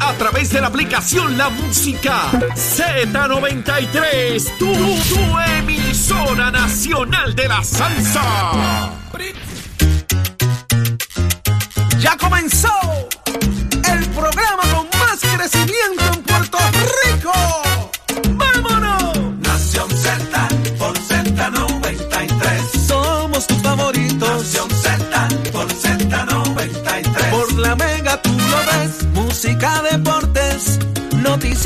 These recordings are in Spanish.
A través de la aplicación La Música Z93. Tu, tu emisora nacional de la salsa. Ya comenzó el programa con más crecimiento en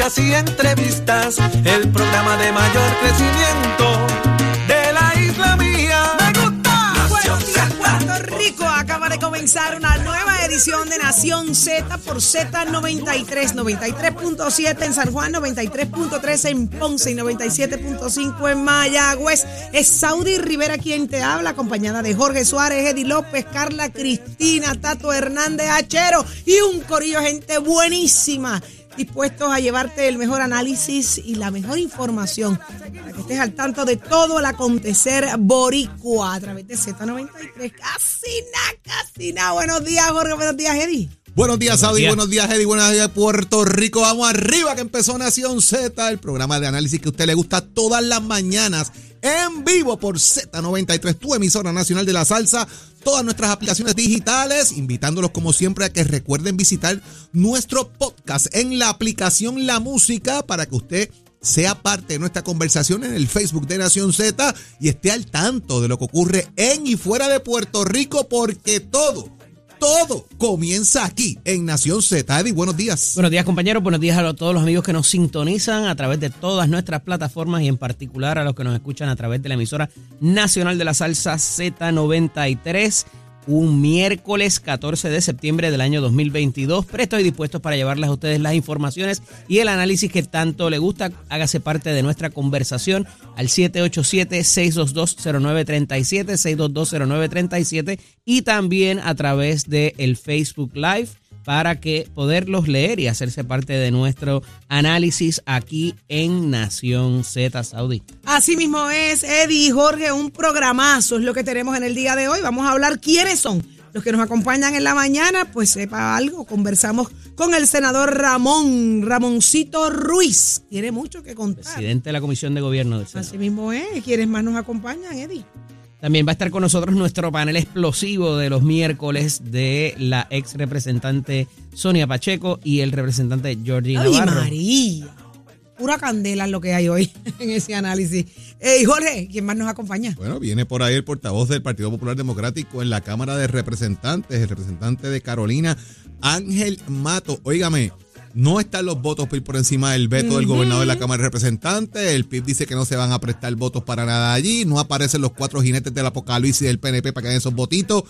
noticias y entrevistas. El programa de mayor crecimiento de la isla mía. ¡Me gusta! Nación Z. Puerto Rico acaba de comenzar una nueva edición de Nación Z por Z93, 93.7 en San Juan, 93.3 en Ponce y 97.5 en Mayagüez. Es Saudi Rivera quien te habla, acompañada de Jorge Suárez, Eddie López, Carla Cristina, Tato Hernández Achero y un corillo gente buenísima dispuestos a llevarte el mejor análisis y la mejor información para que estés al tanto de todo el acontecer boricua a través de Z93. Casi nada, casi nada. Buenos días, Jorge. Buenos días, Eddie. Buenos días, Saudi. Buenos días, Eddie. Buenos días, Puerto Rico. Vamos arriba, que empezó Nación Z, el programa de análisis que a usted le gusta todas las mañanas en vivo por Z93, tu emisora nacional de la salsa. Todas nuestras aplicaciones digitales, invitándolos como siempre a que recuerden visitar nuestro podcast en la aplicación La Música para que usted sea parte de nuestra conversación en el Facebook de Nación Z y esté al tanto de lo que ocurre en y fuera de Puerto Rico porque todo todo comienza aquí en Nación Z. Eddie, buenos días. Buenos días compañeros, buenos días a todos los amigos que nos sintonizan a través de todas nuestras plataformas y en particular a los que nos escuchan a través de la emisora nacional de la salsa Z93. Un miércoles 14 de septiembre del año 2022. Presto y dispuesto para llevarles a ustedes las informaciones y el análisis que tanto le gusta. Hágase parte de nuestra conversación al 787-622-0937, 622-0937 y también a través de el Facebook Live para que poderlos leer y hacerse parte de nuestro análisis aquí en Nación Z Saudí. Así mismo es, Eddie y Jorge, un programazo es lo que tenemos en el día de hoy. Vamos a hablar quiénes son los que nos acompañan en la mañana, pues sepa algo, conversamos con el senador Ramón, Ramoncito Ruiz. Tiene mucho que contar. Presidente de la Comisión de Gobierno del Senado. Así mismo es. ¿Quiénes más nos acompañan, Eddie? También va a estar con nosotros nuestro panel explosivo de los miércoles de la ex representante Sonia Pacheco y el representante Georgie ¡Ay, Navarro. María! Pura candela es lo que hay hoy en ese análisis. Ey, Jorge, ¿quién más nos acompaña? Bueno, viene por ahí el portavoz del Partido Popular Democrático en la Cámara de Representantes, el representante de Carolina, Ángel Mato. Óigame, no están los votos por ir por encima del veto del gobernador de la Cámara de Representantes. El PIB dice que no se van a prestar votos para nada allí. No aparecen los cuatro jinetes del apocalipsis del PNP para que den esos votitos.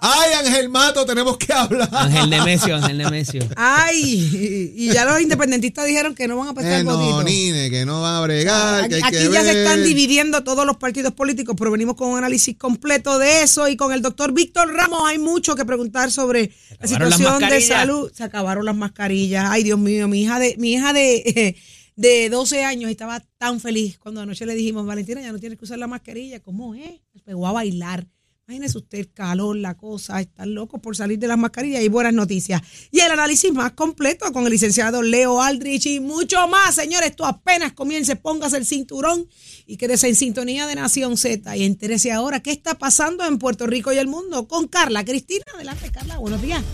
¡Ay, Ángel Mato! Tenemos que hablar. Ángel Nemesio, Ángel Nemesio. Ay, y ya los independentistas dijeron que no van a prestar Eh, no. Nine, que no van a bregar, que hay Aquí que ya se están dividiendo todos los partidos políticos, pero venimos con un análisis completo de eso y con el doctor Víctor Ramos hay mucho que preguntar sobre la situación de salud. Se acabaron las mascarillas. Ay, Dios mío, mi hija de mi hija de, de 12 años estaba tan feliz cuando anoche le dijimos, Valentina, ya no tienes que usar la mascarilla. ¿Cómo es? Se pegó a bailar. Imagínese usted el calor, la cosa, están locos por salir de las mascarillas y buenas noticias. Y el análisis más completo con el licenciado Leo Aldrich y mucho más, señores. Esto apenas comience, póngase el cinturón y quédese en sintonía de Nación Z y entérese ahora qué está pasando en Puerto Rico y el mundo con Carla Cristina. Adelante, Carla, buenos días.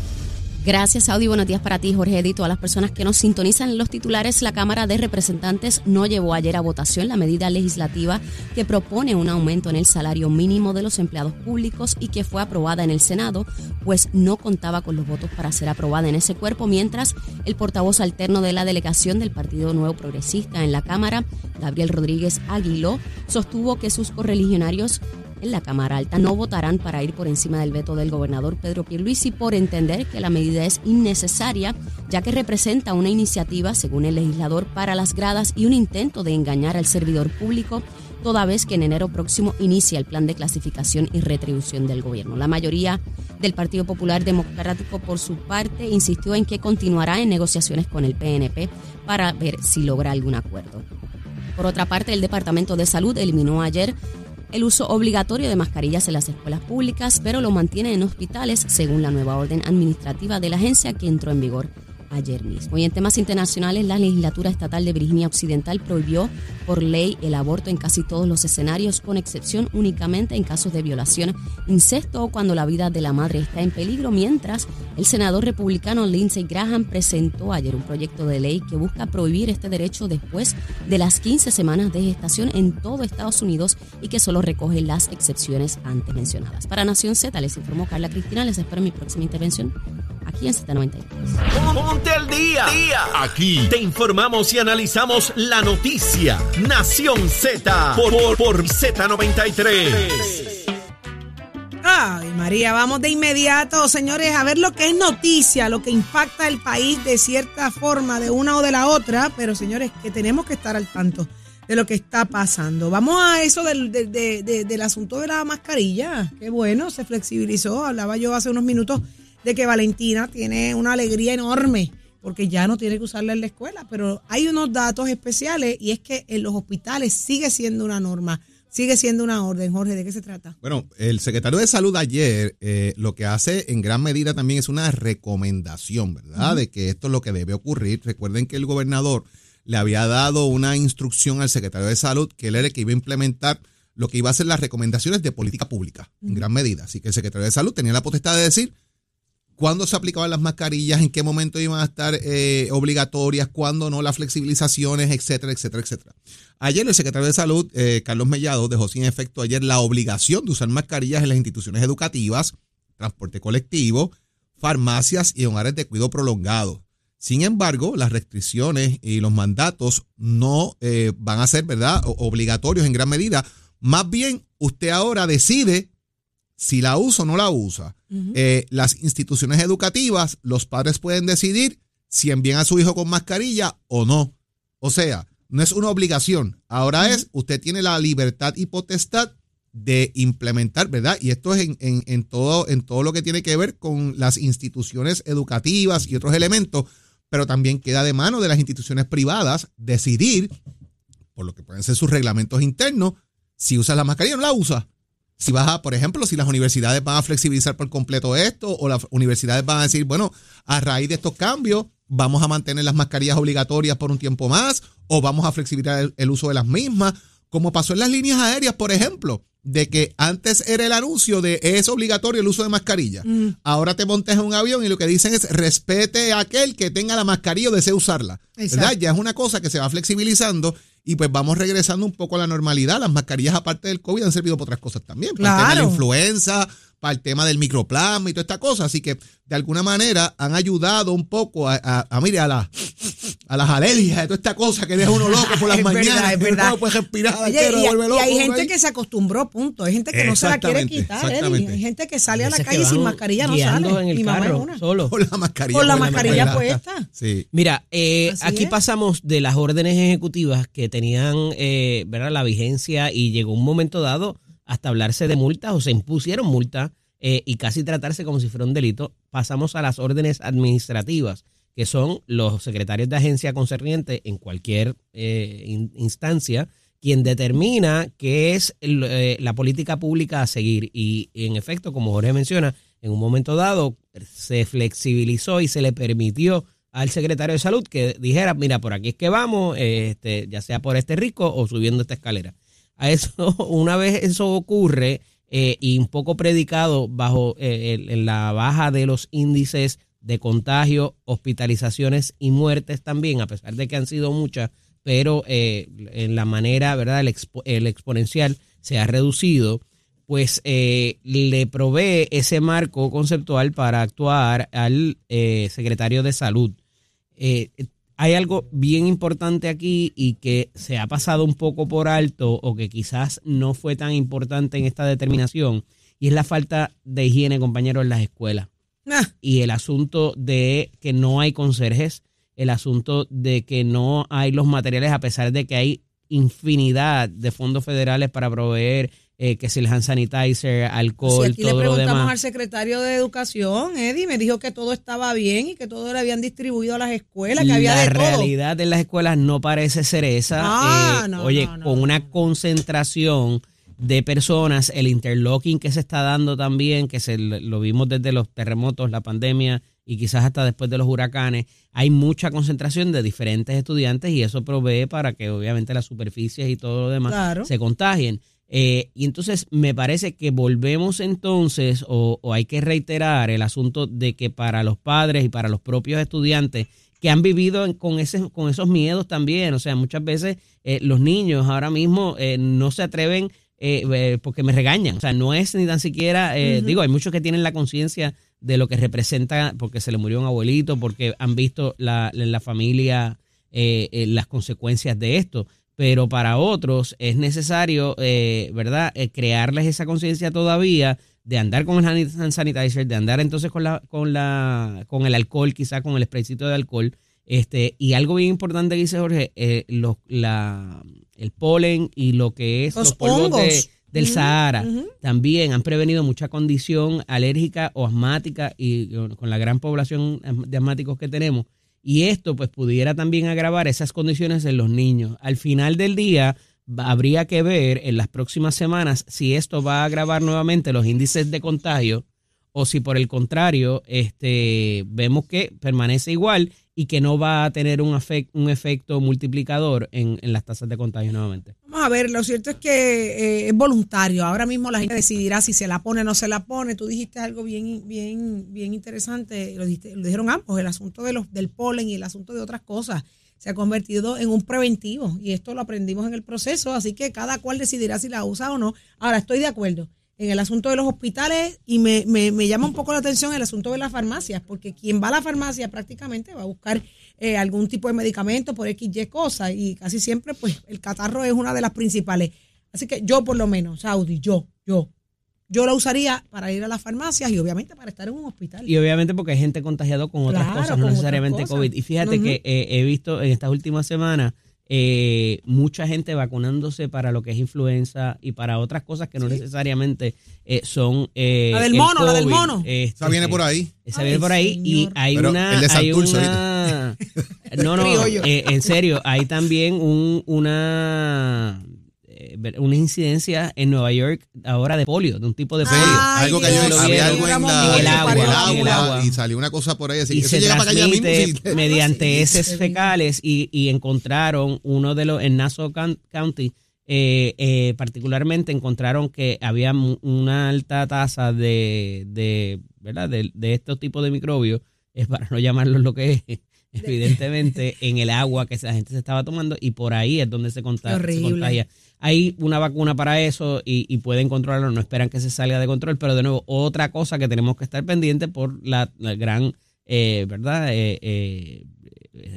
Gracias, Audi. Buenos días para ti, Jorge Edith, todas las personas que nos sintonizan los titulares. La Cámara de Representantes no llevó ayer a votación la medida legislativa que propone un aumento en el salario mínimo de los empleados públicos y que fue aprobada en el Senado, pues no contaba con los votos para ser aprobada en ese cuerpo, mientras el portavoz alterno de la delegación del Partido Nuevo Progresista en la Cámara, Gabriel Rodríguez Aguiló, sostuvo que sus correligionarios en la Cámara Alta no votarán para ir por encima del veto del gobernador Pedro Pierluisi por entender que la medida es innecesaria, ya que representa una iniciativa, según el legislador, para las gradas y un intento de engañar al servidor público toda vez que en enero próximo inicia el plan de clasificación y retribución del gobierno. La mayoría del Partido Popular Democrático, por su parte, insistió en que continuará en negociaciones con el PNP para ver si logra algún acuerdo. Por otra parte, el Departamento de Salud eliminó ayer el uso obligatorio de mascarillas en las escuelas públicas, pero lo mantiene en hospitales según la nueva orden administrativa de la agencia que entró en vigor ayer mismo. Y en temas internacionales, la legislatura estatal de Virginia Occidental prohibió por ley el aborto en casi todos los escenarios, con excepción únicamente en casos de violación, incesto o cuando la vida de la madre está en peligro, mientras el senador republicano Lindsey Graham presentó ayer un proyecto de ley que busca prohibir este derecho después de las 15 semanas de gestación en todo Estados Unidos y que solo recoge las excepciones antes mencionadas. Para Nación Z les informó Carla Cristina, les espero en mi próxima intervención aquí en Z93. Ponte al día. Aquí te informamos y analizamos la noticia. Nación Z por, por, por Z93. Ay, María, vamos de inmediato, señores, a ver lo que es noticia, lo que impacta el país de cierta forma, de una o de la otra, pero señores, que tenemos que estar al tanto de lo que está pasando. Vamos a eso del, del- de- de- del asunto de la mascarilla. Qué bueno, se flexibilizó. Hablaba yo hace unos minutos de que Valentina tiene una alegría enorme porque ya no tiene que usarla en la escuela, pero hay unos datos especiales y es que en los hospitales sigue siendo una norma, sigue siendo una orden. Jorge, ¿de qué se trata? Bueno, el secretario de Salud ayer eh, lo que hace en gran medida también es una recomendación, ¿verdad? De que esto es lo que debe ocurrir. Recuerden que el gobernador le había dado una instrucción al secretario de Salud que él era el que iba a implementar lo que iba a ser las recomendaciones de política pública, en gran medida. Así que el secretario de Salud tenía la potestad de decir cuándo se aplicaban las mascarillas, en qué momento iban a estar eh, obligatorias, cuándo no, las flexibilizaciones, etcétera, etcétera, etcétera. Ayer el secretario de Salud, eh, Carlos Mellado, dejó sin efecto ayer la obligación de usar mascarillas en las instituciones educativas, transporte colectivo, farmacias y hogares de cuidado prolongado. Sin embargo, las restricciones y los mandatos no eh, van a ser, ¿verdad?, obligatorios en gran medida. Más bien, usted ahora decide si la usa o no la usa. Eh, las instituciones educativas, los padres pueden decidir si envían a su hijo con mascarilla o no. O sea, no es una obligación. Ahora es, usted tiene la libertad y potestad de implementar, ¿verdad? Y esto es en, en- en todo, en todo lo que tiene que ver con las instituciones educativas y otros elementos, pero también queda de mano de las instituciones privadas decidir, por lo que pueden ser sus reglamentos internos, si usa la mascarilla o no la usa. Si vas a, por ejemplo, si las universidades van a flexibilizar por completo esto, o las universidades van a decir, bueno, a raíz de estos cambios, vamos a mantener las mascarillas obligatorias por un tiempo más, o vamos a flexibilizar el, el uso de las mismas, como pasó en las líneas aéreas, por ejemplo, de que antes era el anuncio de es obligatorio el uso de mascarilla. Ahora te montes en un avión y lo que dicen es respete a aquel que tenga la mascarilla o desee usarla. ¿Verdad? Ya es una cosa que se va flexibilizando y pues vamos regresando un poco a la normalidad. Las mascarillas, aparte del COVID, han servido para otras cosas también. Para el tema de la influenza, para el tema del microplasma y toda esta cosa. Así que de alguna manera han ayudado un poco a, a, a, mire, a, la- a las alergias, de toda esta cosa que deja uno loco por las Es verdad, mañanas. es que verdad. uno puede respirar, Oye, y, vuelve y loco hay uno gente ahí. que se acostumbró, punto. Hay gente que no se la quiere quitar. Eddie. exactamente. Hay gente que sale a la calle sin mascarilla, no sale. en el Mi mamá es carro, una. solo. Con la mascarilla. Con la puesta. mascarilla puesta. Sí. Mira, eh, aquí es. pasamos de las órdenes ejecutivas que tenían eh, ¿verdad? la vigencia y llegó un momento dado hasta hablarse de multas o se impusieron multas eh, y casi tratarse como si fuera un delito. Pasamos a las órdenes administrativas, que son los secretarios de agencia concerniente en cualquier eh, in- instancia quien determina qué es el, eh, la política pública a seguir. Y en efecto, como Jorge menciona, en un momento dado se flexibilizó y se le permitió al secretario de salud que dijera, mira, por aquí es que vamos, este, ya sea por este rico o subiendo esta escalera. A eso, una vez eso ocurre eh, y un poco predicado bajo eh, la baja de los índices de contagio, hospitalizaciones y muertes también, a pesar de que han sido muchas, pero eh, en la manera, ¿verdad? El, expo- el exponencial se ha reducido, pues eh, le provee ese marco conceptual para actuar al secretario de salud. Hay algo bien importante aquí y que se ha pasado un poco por alto o que quizás no fue tan importante en esta determinación y es la falta de higiene, compañeros, en las escuelas. Ah, Y el asunto de que no hay conserjes, el asunto de que no hay los materiales a pesar de que hay infinidad de fondos federales para proveer eh, que si el hand sanitizer, si alcohol, aquí le todo lo preguntamos demás. al secretario de Educación, Eddie, me dijo que todo estaba bien y que todo le habían distribuido a las escuelas, que había la de todo. realidad en las escuelas no parece ser esa. Ah, Eh, no, oye, no, no, con una concentración de personas, el interlocking que se está dando también, que se lo vimos desde los terremotos, la pandemia y quizás hasta después de los huracanes, hay mucha concentración de diferentes estudiantes y eso provee para que obviamente las superficies y todo lo demás Claro. se contagien. Eh, y entonces me parece que volvemos entonces, o, o hay que reiterar el asunto de que para los padres y para los propios estudiantes que han vivido con, ese, con esos miedos también, o sea, muchas veces eh, los niños ahora mismo eh, no se atreven eh, porque me regañan, o sea, no es ni tan siquiera, digo, hay muchos que tienen la conciencia de lo que representa porque se le murió un abuelito, porque han visto la, en la familia las consecuencias de esto. Pero para otros es necesario, eh, ¿verdad?, Eh, crearles esa conciencia todavía de andar con el hand sanitizer, de andar entonces con la, con la, con el alcohol, quizá con el spraycito de alcohol. Este, y algo bien importante que dice Jorge, eh, los- la, el polen y lo que es Los los, polvos de- del Sahara también han prevenido mucha condición alérgica o asmática y eh, con la gran población de asmáticos que tenemos. Y esto pues pudiera también agravar esas condiciones en los niños. Al final del día habría que ver en las próximas semanas si esto va a agravar nuevamente los índices de contagio o si por el contrario este, vemos que permanece igual y que no va a tener un, afec- un efecto multiplicador en, en las tasas de contagio nuevamente. Vamos a ver, lo cierto es que eh, es voluntario. Ahora mismo la gente decidirá si se la pone o no se la pone. Tú dijiste algo bien, bien, bien interesante. Lo, dijiste- lo dijeron ambos, el asunto de los, del polen y el asunto de otras cosas se ha convertido en un preventivo y esto lo aprendimos en el proceso, así que cada cual decidirá si la usa o no. Ahora, estoy de acuerdo en el asunto de los hospitales y me, me, me llama un poco la atención el asunto de las farmacias, porque quien va a la farmacia prácticamente va a buscar eh, algún tipo de medicamento por X, Y cosas y casi siempre pues el catarro es una de las principales. Así que yo por lo menos, Saudi, yo, yo, yo la usaría para ir a las farmacias y obviamente para estar en un hospital. Y obviamente porque hay gente contagiada con otras Claro, cosas, no necesariamente cosas. COVID. Y fíjate que eh, he visto en estas últimas semanas eh, mucha gente vacunándose para lo que es influenza y para otras cosas que no necesariamente eh, son... eh, La del el mono, la del mono. Este, Esa viene por ahí. Esa Ay, viene por ahí y hay Pero una... el de hay una no, no, eh, en serio, hay también un, una una incidencia en Nueva York ahora de polio, de un tipo de polio. Ay, algo Dios, cayó, Lo había algo en, la- En el agua, el en el agua, agua. y salió una cosa por ahí. Así y que se llega para allá mismo. transmite sí. mediante heces fecales y, y encontraron uno de los en Nassau Coun- County eh, eh, particularmente encontraron que había mu- una alta tasa de, de verdad de, de estos tipos de microbios es para no llamarlos lo que es evidentemente en el agua que la gente se estaba tomando y por ahí es donde se, conta- Qué se contagia hay una vacuna para eso y, y pueden controlarlo, no esperan que se salga de control, pero de nuevo, otra cosa que tenemos que estar pendientes por la, la gran, eh, ¿verdad? Eh, eh,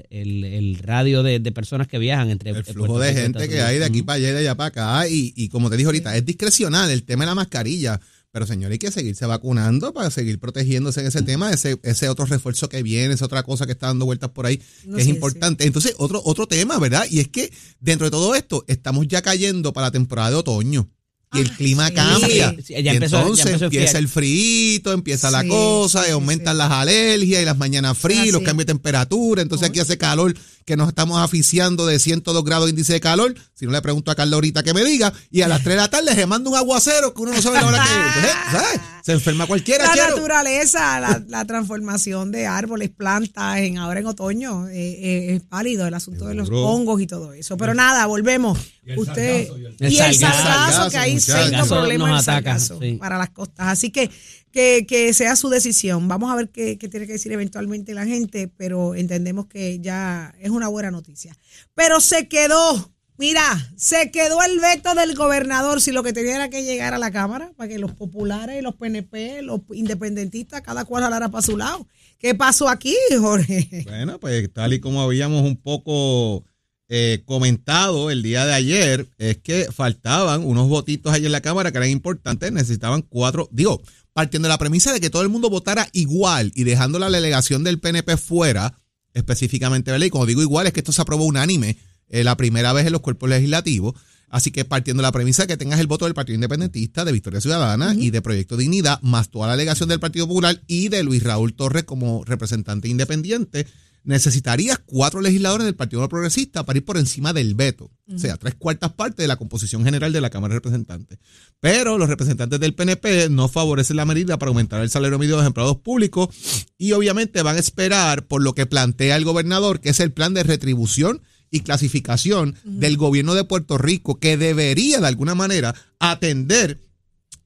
el, el radio de, de personas que viajan entre El Puerto flujo de gente que hay de aquí para allá y de allá para acá. Y, y como te dije ahorita, es discrecional el tema de la mascarilla. Pero señor, hay que seguirse vacunando para seguir protegiéndose en ese tema, ese, ese otro refuerzo que viene, esa otra cosa que está dando vueltas por ahí, No que es importante. Entonces, otro, otro tema, ¿verdad? Y es que dentro de todo esto, estamos ya cayendo para la temporada de otoño. Y el Ah, clima sí. cambia. Sí, ya y empezó- ya entonces empezó empieza el frío, empieza la cosa, y aumentan sí. las alergias y las mañanas frías, Ah, los sí. cambios de temperatura. Entonces aquí hace calor, que nos estamos aficiando de 102 grados de índice de calor. Si no le pregunto a Carla ahorita que me diga. Y a las 3 de la tarde se manda un aguacero que uno no sabe la hora que. Entonces, ¿sabes? Se enferma cualquiera, La chero. naturaleza, la, la transformación de árboles, plantas, en ahora en otoño, eh, eh, es válido el asunto de los hongos y todo eso. Pero nada, volvemos. Usted y el Sargazo, que hay serio Sargazo problema nos en ataca, sargazo sí. para las costas. Así que, que que sea su decisión. Vamos a ver qué, qué tiene que decir eventualmente la gente, pero entendemos que ya es una buena noticia. Pero se quedó Mira, se quedó el veto del gobernador si lo que tenía era que llegar a la Cámara para que los populares, los PNP, los independentistas, cada cual hablara para su lado. ¿Qué pasó aquí, Jorge? Bueno, pues tal y como habíamos un poco eh, comentado el día de ayer, es que faltaban unos votitos ahí en la Cámara que eran importantes, necesitaban cuatro, digo, partiendo de la premisa de que todo el mundo votara igual y dejando la delegación del PNP fuera, específicamente, ¿verdad? Y como digo igual, es que esto se aprobó unánime eh, la primera vez en los cuerpos legislativos. Así que partiendo de la premisa de que tengas el voto del Partido Independentista, de Victoria Ciudadana y de Proyecto Dignidad, más toda la delegación del Partido Popular y de Luis Raúl Torres como representante independiente, necesitarías cuatro legisladores del Partido Progresista para ir por encima del veto. O sea, tres cuartas partes de la composición general de la Cámara de Representantes. Pero los representantes del PNP no favorecen la medida para aumentar el salario medio de los empleados públicos y obviamente van a esperar por lo que plantea el gobernador, que es el plan de retribución y clasificación del gobierno de Puerto Rico, que debería de alguna manera atender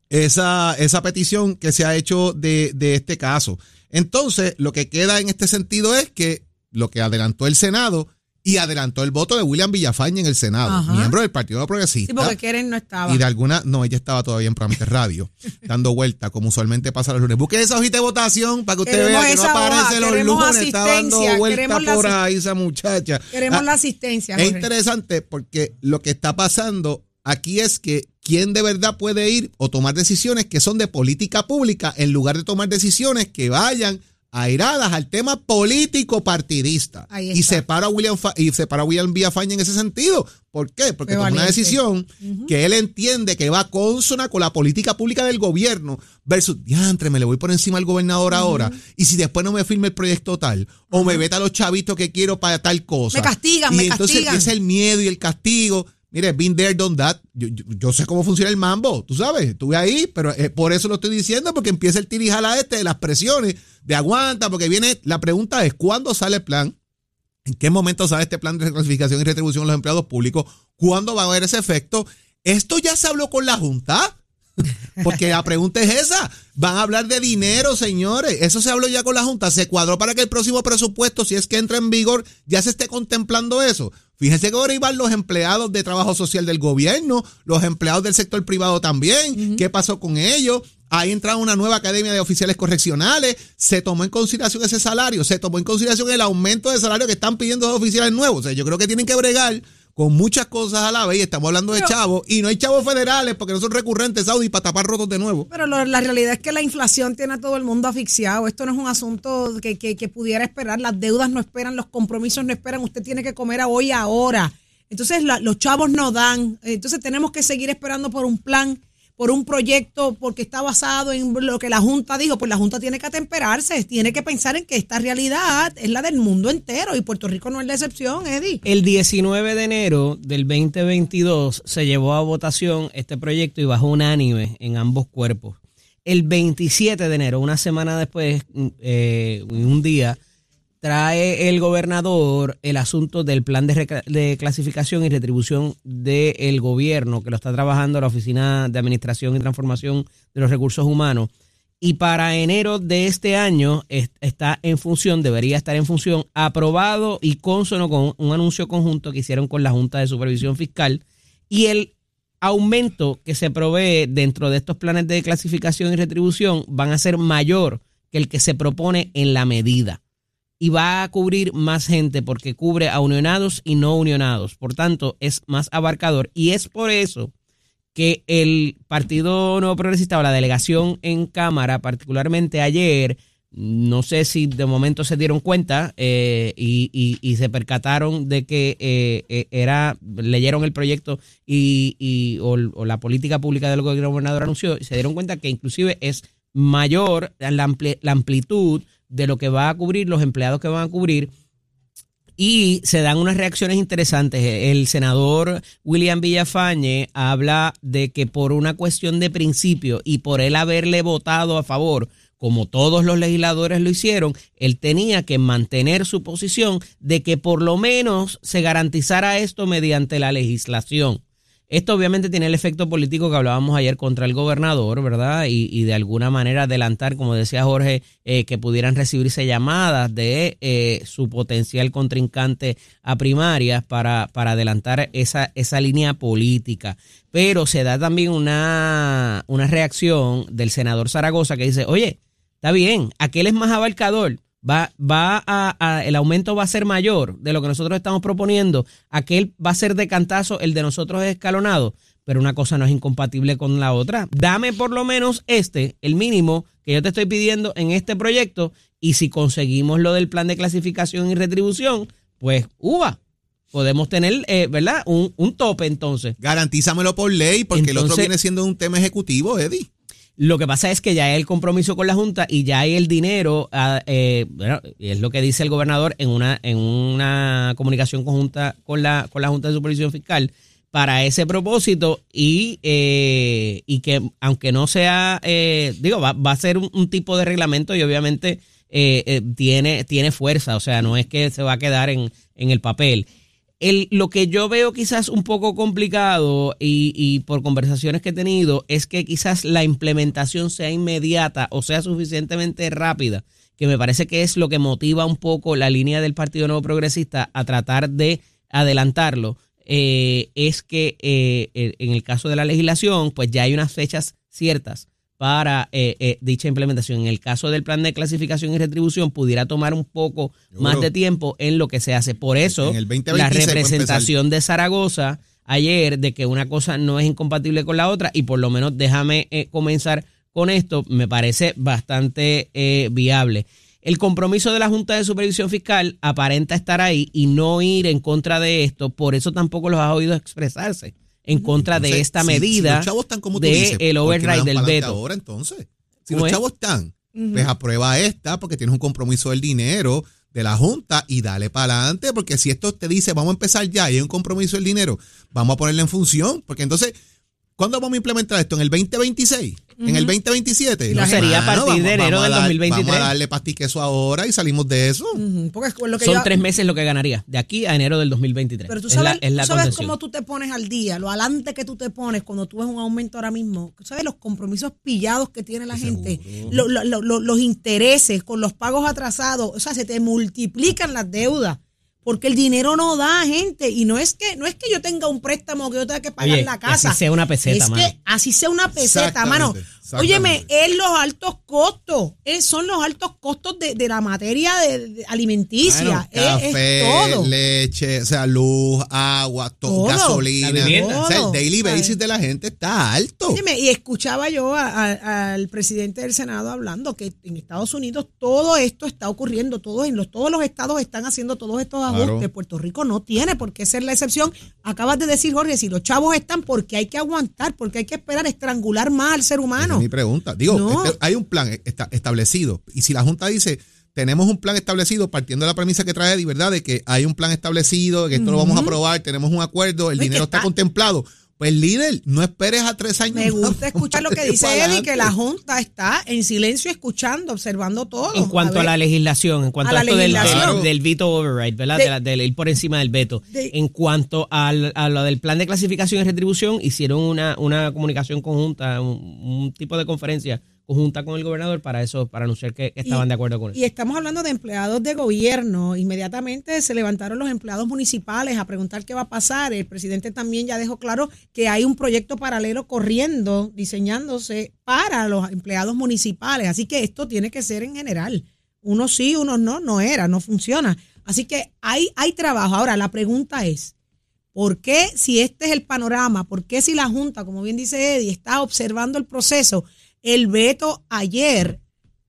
esa, esa petición que se ha hecho de, de este caso. Entonces, lo que queda en este sentido es que lo que adelantó el Senado y adelantó el voto de William Villafañe en el Senado, Ajá. miembro del Partido Progresista. Sí, porque Keren no estaba. Y de alguna, no, ella estaba todavía en programa de radio, dando vuelta, como usualmente pasa los lunes. Busque esa hojita de votación para que usted Queremos vea que no aparece hoja, los lunes, está dando vuelta por ahí esa muchacha. Queremos Ah, la asistencia, es interesante porque lo que está pasando aquí es que quién de verdad puede ir o tomar decisiones que son de política pública en lugar de tomar decisiones que vayan airadas al tema político partidista. Y separa a William Fa- y separa a William Villafañe en ese sentido. ¿Por qué? Porque toma una decisión que él entiende que va consona con la política pública del gobierno versus, diantre, me le voy por encima al gobernador ahora y si después no me firme el proyecto tal o me veta los chavitos que quiero para tal cosa. Me castigan, y me entonces castigan. empieza el miedo y el castigo. Mire, been there, done that. Yo, yo- yo sé cómo funciona el mambo, tú sabes, estuve ahí, pero por eso lo estoy diciendo, porque empieza el tirijala este de las presiones, de aguanta, porque viene, la pregunta es, ¿cuándo sale el plan? ¿En qué momento sale este plan de reclasificación y retribución de los empleados públicos? ¿Cuándo va a haber ese efecto? ¿Esto ya se habló con la Junta? Porque la pregunta es esa. Van a hablar de dinero, señores. Eso se habló ya con la Junta. Se cuadró para que el próximo presupuesto, si es que entra en vigor, ya se esté contemplando eso. Fíjense que ahora iban los empleados de trabajo social del gobierno, los empleados del sector privado también. ¿Qué pasó con ellos? Ahí entra una nueva academia de oficiales correccionales. Se tomó en consideración ese salario. Se tomó en consideración el aumento de salario que están pidiendo los oficiales nuevos. O sea, yo creo que tienen que bregar con muchas cosas a la vez. y Estamos hablando de chavos. Y no hay chavos federales porque no son recurrentes, Saudi, para tapar rotos de nuevo. Pero lo- la realidad es que la inflación tiene a todo el mundo asfixiado. Esto no es un asunto que, que- que pudiera esperar. Las deudas no esperan, los compromisos no esperan. Usted tiene que comer a hoy ahora. Entonces la- los chavos no dan. Entonces tenemos que seguir esperando por un plan, por un proyecto, porque está basado en lo que la Junta dijo. Pues la Junta tiene que atemperarse, tiene que pensar en que esta realidad es la del mundo entero y Puerto Rico no es la excepción, Eddie. El 19 de enero del 2022 se llevó a votación este proyecto y bajó unánime en ambos cuerpos. El 27 de enero, una semana después, mm, eh, un día, trae el gobernador el asunto del plan de, clasificación y retribución del gobierno, que lo está trabajando la Oficina de Administración y Transformación de los Recursos Humanos. Y para enero de este año es- está en función, debería estar en función, aprobado y consono con un anuncio conjunto que hicieron con la Junta de Supervisión Fiscal y el aumento que se provee dentro de estos planes de clasificación y retribución van a ser mayor que el que se propone en la medida y va a cubrir más gente porque cubre a unionados y no unionados. Por tanto, es más abarcador y es por eso que el Partido Nuevo Progresista o la delegación en Cámara, particularmente ayer, no sé si de momento se dieron cuenta eh, y, y- se percataron de que eh, eh, era leyeron el proyecto y, y- o la política pública de lo que el gobernador anunció y se dieron cuenta que inclusive es mayor la, ampli- la amplitud de lo que va a cubrir los empleados que van a cubrir y se dan unas reacciones interesantes. El senador William Villafañe habla de que por una cuestión de principio y por él haberle votado a favor, como todos los legisladores lo hicieron, él tenía que mantener su posición de que por lo menos se garantizara esto mediante la legislación. Esto obviamente tiene el efecto político que hablábamos ayer contra el gobernador, ¿verdad? Y, y de alguna manera adelantar, como decía Jorge, eh, que pudieran recibirse llamadas de eh, su potencial contrincante a primarias para, para adelantar esa, esa línea política. Pero se da también una, una reacción del senador Zaragoza que dice, oye, está bien, aquel es más abarcador va, va a, a- el aumento va a ser mayor de lo que nosotros estamos proponiendo, aquel va a ser de cantazo, el de nosotros es escalonado, pero una cosa no es incompatible con la otra. Dame por lo menos este, el mínimo que yo te estoy pidiendo en este proyecto, y si conseguimos lo del plan de clasificación y retribución, pues uva. Podemos tener, eh, ¿verdad? Un, un tope entonces. Garantízamelo por ley, porque el otro viene siendo un tema ejecutivo, Eddie. Lo que pasa es que ya hay el compromiso con la Junta y ya hay el dinero, ah, eh, bueno, es lo que dice el gobernador en una, en una comunicación conjunta con la, con la Junta de Supervisión Fiscal para ese propósito y, eh, y que aunque no sea, eh, digo, va, va a ser un, un tipo de reglamento y obviamente eh, eh, tiene, tiene fuerza, o sea, no es que se va a quedar en, en el papel. El, lo que yo veo quizás un poco complicado y, y por conversaciones que he tenido es que quizás la implementación sea inmediata o sea suficientemente rápida, que me parece que es lo que motiva un poco la línea del Partido Nuevo Progresista a tratar de adelantarlo. eh, es que eh, en el caso de la legislación, pues ya hay unas fechas ciertas para eh, eh, dicha implementación. En el caso del plan de clasificación y retribución, pudiera tomar un poco más de tiempo en lo que se hace. Por eso, En el 2026 la representación de Zaragoza ayer de que una cosa no es incompatible con la otra, y por lo menos déjame eh, comenzar con esto, me parece bastante eh, viable. El compromiso de la Junta de Supervisión Fiscal aparenta estar ahí y no ir en contra de esto, por eso tampoco los has oído expresarse en contra de esta si- si medida los chavos están como tú de dices, el ¿por qué no override del veto. Ahora, entonces, si ¿Cómo los es? chavos están, pues aprueba esta porque tienes un compromiso del dinero de la Junta y dale para adelante, porque si esto te dice vamos a empezar ya y hay un compromiso del dinero, vamos a ponerle en función, porque entonces, ¿cuándo vamos a implementar esto? ¿En el 2026? ¿En el 2027? No, sería a partir de enero del dar- 2023. Vamos a darle pastique ahora y salimos de eso. Ujú, Porque es lo que Son yo- tres meses lo que ganaría, de aquí a enero del 2023. Pero tú Es sabes, la- es la tú sabes cómo tú te pones al día, lo adelante que tú te pones cuando tú ves un aumento ahora mismo. ¿Tú ¿Sabes los compromisos pillados que tiene la gente? Lo- lo- lo- lo- los intereses con los pagos atrasados. O sea, se te multiplican las deudas. Porque el dinero no da, gente. Y no es que no es que yo tenga un préstamo que yo tenga que pagar Oye, la casa. así sea una peseta, es mano. que así sea una peseta, mano. Óyeme, es los altos costos. Es- son los altos costos de, de la materia de, de alimenticia. Bueno, es, es café, todo. leche, o sea, luz, agua, to- Todo. gasolina. O sea, el daily ¿Sabes? basis de la gente está alto. Óyeme, y escuchaba yo a- a- al presidente del Senado hablando que en Estados Unidos todo esto está ocurriendo, todos, en los, todos los estados están haciendo todos estos ajustes. Claro. Puerto Rico no tiene por qué ser la excepción. Acabas de decir, Jorge, si los chavos están, porque hay que aguantar, porque hay que esperar estrangular más al ser Esa humano. es mi pregunta. Digo, No. este- hay un plan esta- establecido. Y si la Junta dice, tenemos un plan establecido, partiendo de la premisa que trae Eddie, ¿verdad? De que hay un plan establecido, de que esto lo vamos a aprobar, tenemos un acuerdo, el y dinero está- contemplado. Pues líder, no esperes a tres años. Me gusta escuchar lo que dice Eddie, que la Junta está en silencio escuchando, observando todo. En cuanto a, ver, la legislación, en cuanto A a, la esto del, legislación. del, del veto override, ¿verdad? De- De la- del ir por encima del veto. De- en cuanto al, a lo del plan de clasificación y retribución, hicieron una, una comunicación conjunta, un, un tipo de conferencia conjunta con el gobernador para eso, para anunciar que, que estaban Y- de acuerdo con Y eso. estamos hablando de empleados de gobierno. Inmediatamente se levantaron los empleados municipales a preguntar qué va a pasar. El presidente también ya dejó claro que hay un proyecto paralelo corriendo, diseñándose para los empleados municipales. Así que esto tiene que ser en general. Unos sí, unos no, no era, no funciona. Así que hay, hay trabajo. Ahora, la pregunta es, ¿por qué si este es el panorama? ¿Por qué si la Junta, como bien dice Eddie, está observando el proceso? El veto ayer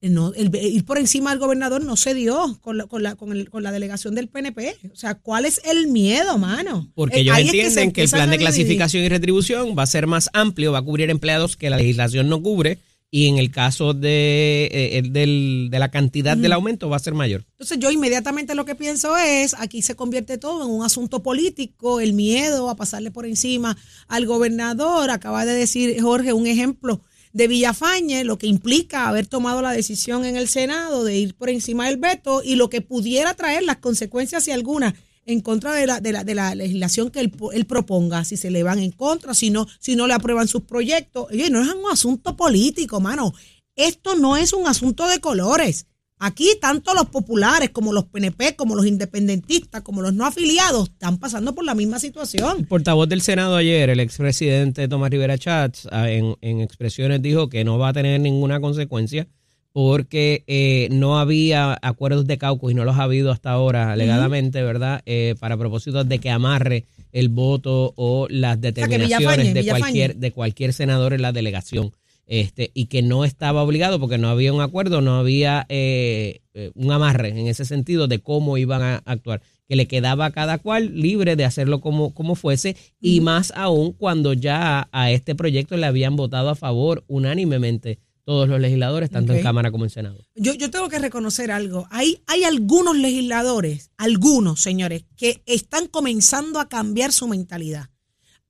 no, el, ir por encima del gobernador no se dio con la, con la, con el- con la delegación del PNP. O sea, ¿cuál es el miedo, mano? Porque Eh, ellos ahí es entienden que, el plan de clasificación y retribución va a ser más amplio, va a cubrir empleados que la legislación no cubre y en el caso de, eh, el del- de la cantidad del aumento va a ser mayor. Entonces yo inmediatamente lo que pienso es, aquí se convierte todo en un asunto político, el miedo a pasarle por encima al gobernador. Acaba de decir Jorge un ejemplo de Villafañe, lo que implica haber tomado la decisión en el Senado de ir por encima del veto y lo que pudiera traer las consecuencias, si alguna, en contra de la, de la, de la legislación que él proponga, si se le van en contra, si no, si no le aprueban sus proyectos. Oye, no es un asunto político, mano. Esto no es un asunto de colores. Aquí tanto los populares como los PNP, como los independentistas, como los no afiliados, están pasando por la misma situación. El portavoz del Senado ayer, el expresidente Tomás Rivera Chats, ah, en, en expresiones dijo que no va a tener ninguna consecuencia porque eh, no había acuerdos de caucus y no los ha habido hasta ahora, alegadamente, ¿verdad? Eh, para propósitos de que amarre el voto o las determinaciones Villafañe, de Villafañe. cualquier de cualquier senador en la delegación. Este, y que no estaba obligado porque no había un acuerdo, no había eh, eh, un amarre en ese sentido de cómo iban a actuar, que le quedaba a cada cual libre de hacerlo como, como fuese, y más aún cuando ya a este proyecto le habían votado a favor unánimemente todos los legisladores, tanto en Cámara como en Senado. Yo, yo tengo que reconocer algo. Hay, hay algunos legisladores, algunos señores, que están comenzando a cambiar su mentalidad.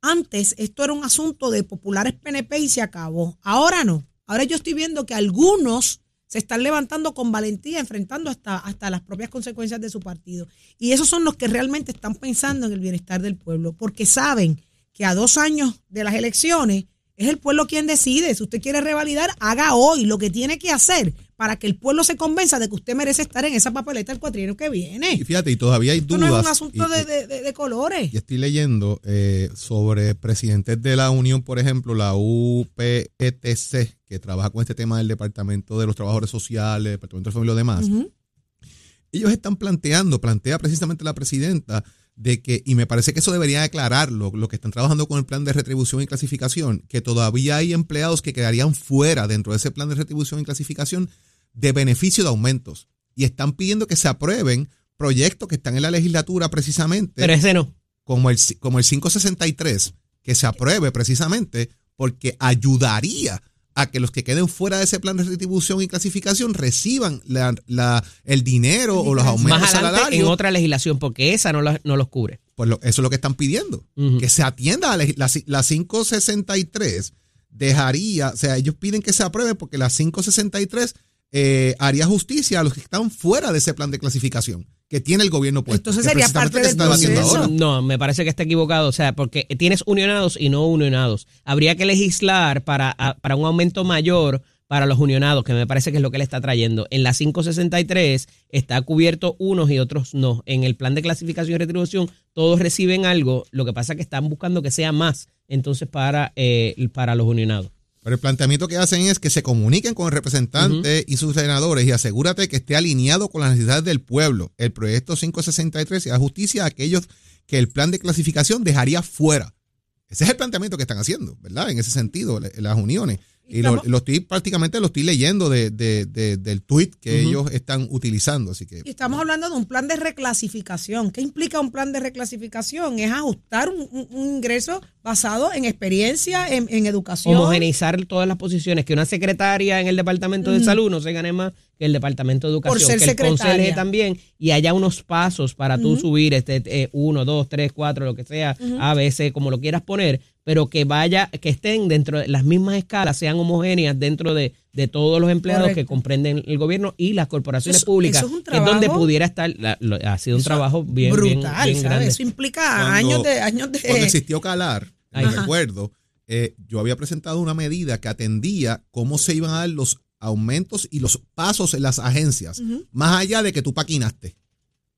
Antes esto era un asunto de populares PNP y se acabó. Ahora no. Ahora yo estoy viendo que algunos se están levantando con valentía, enfrentando hasta, hasta las propias consecuencias de su partido. Y esos son los que realmente están pensando en el bienestar del pueblo, porque saben que a dos años de las elecciones es el pueblo quien decide. Si usted quiere revalidar, haga hoy lo que tiene que hacer para que el pueblo se convenza de que usted merece estar en esa papeleta el cuatrienio que viene. Y fíjate, y todavía hay Esto dudas. no es un asunto y- de, de- colores. Y estoy leyendo eh, sobre presidentes de la Unión, por ejemplo, la UPETC, que trabaja con este tema del Departamento de los Trabajadores Sociales, Departamento de Familia y demás. Ellos están planteando, plantea precisamente la presidenta, de que, y me parece que eso debería aclararlo, lo que están trabajando con el plan de retribución y clasificación, que todavía hay empleados que quedarían fuera dentro de ese plan de retribución y clasificación de beneficio de aumentos. Y están pidiendo que se aprueben proyectos que están en la legislatura precisamente Pero ese no. como el, como el 563, que se apruebe precisamente porque ayudaría a que los que queden fuera de ese plan de retribución y clasificación reciban la- la- el dinero o los aumentos Más adelante en otra legislación, porque esa no, la- no los cubre. Pues lo- eso es lo que están pidiendo, que se atienda a la, la, la 563 dejaría, o sea, ellos piden que se apruebe porque la 563 eh, haría justicia a los que están fuera de ese plan de clasificación que tiene el gobierno puesto. Entonces sería parte del proceso. ahora. No, me parece que está equivocado, o sea, porque tienes unionados y no unionados. Habría que legislar para, a- para un aumento mayor para los unionados, que me parece que es lo que le está trayendo. En la 563 está cubierto unos y otros no. En el plan de clasificación y retribución todos reciben algo, lo que pasa es que están buscando que sea más entonces para, eh, para los unionados. Pero el planteamiento que hacen es que se comuniquen con el representante y sus senadores y asegúrate que esté alineado con las necesidades del pueblo. El proyecto 563 y da justicia a aquellos que el plan de clasificación dejaría fuera. Ese es el planteamiento que están haciendo, ¿verdad? En ese sentido, le- las uniones. Y lo, estoy prácticamente lo estoy leyendo de, de- de- del tweet que ellos están utilizando. Así que Y estamos hablando de un plan de reclasificación. ¿Qué implica un plan de reclasificación? Es ajustar un, un- un ingreso basado en experiencia, en, en educación. Homogeneizar todas las posiciones, que una secretaria en el departamento de salud no se gane más que el departamento de educación, ser que el secretaria. conseje también, y haya unos pasos para tú subir este eh, uno, dos, tres, cuatro, lo que sea, A, B, C, como lo quieras poner, pero que vaya, que estén dentro de las mismas escalas, sean homogéneas dentro de, de todos los empleados Correcto. que comprenden el gobierno y las corporaciones Eso- públicas, eso es un que es donde trabajo pudiera estar, la- lo- ha sido un trabajo bien, bien- brutal, bien ¿sabes? grande. Eso implica Cuando- años de años de cuando existió Calar, me recuerdo, eh, yo había presentado una medida que atendía cómo se iban a dar los aumentos y los pasos en las agencias, más allá de que tú paquinaste.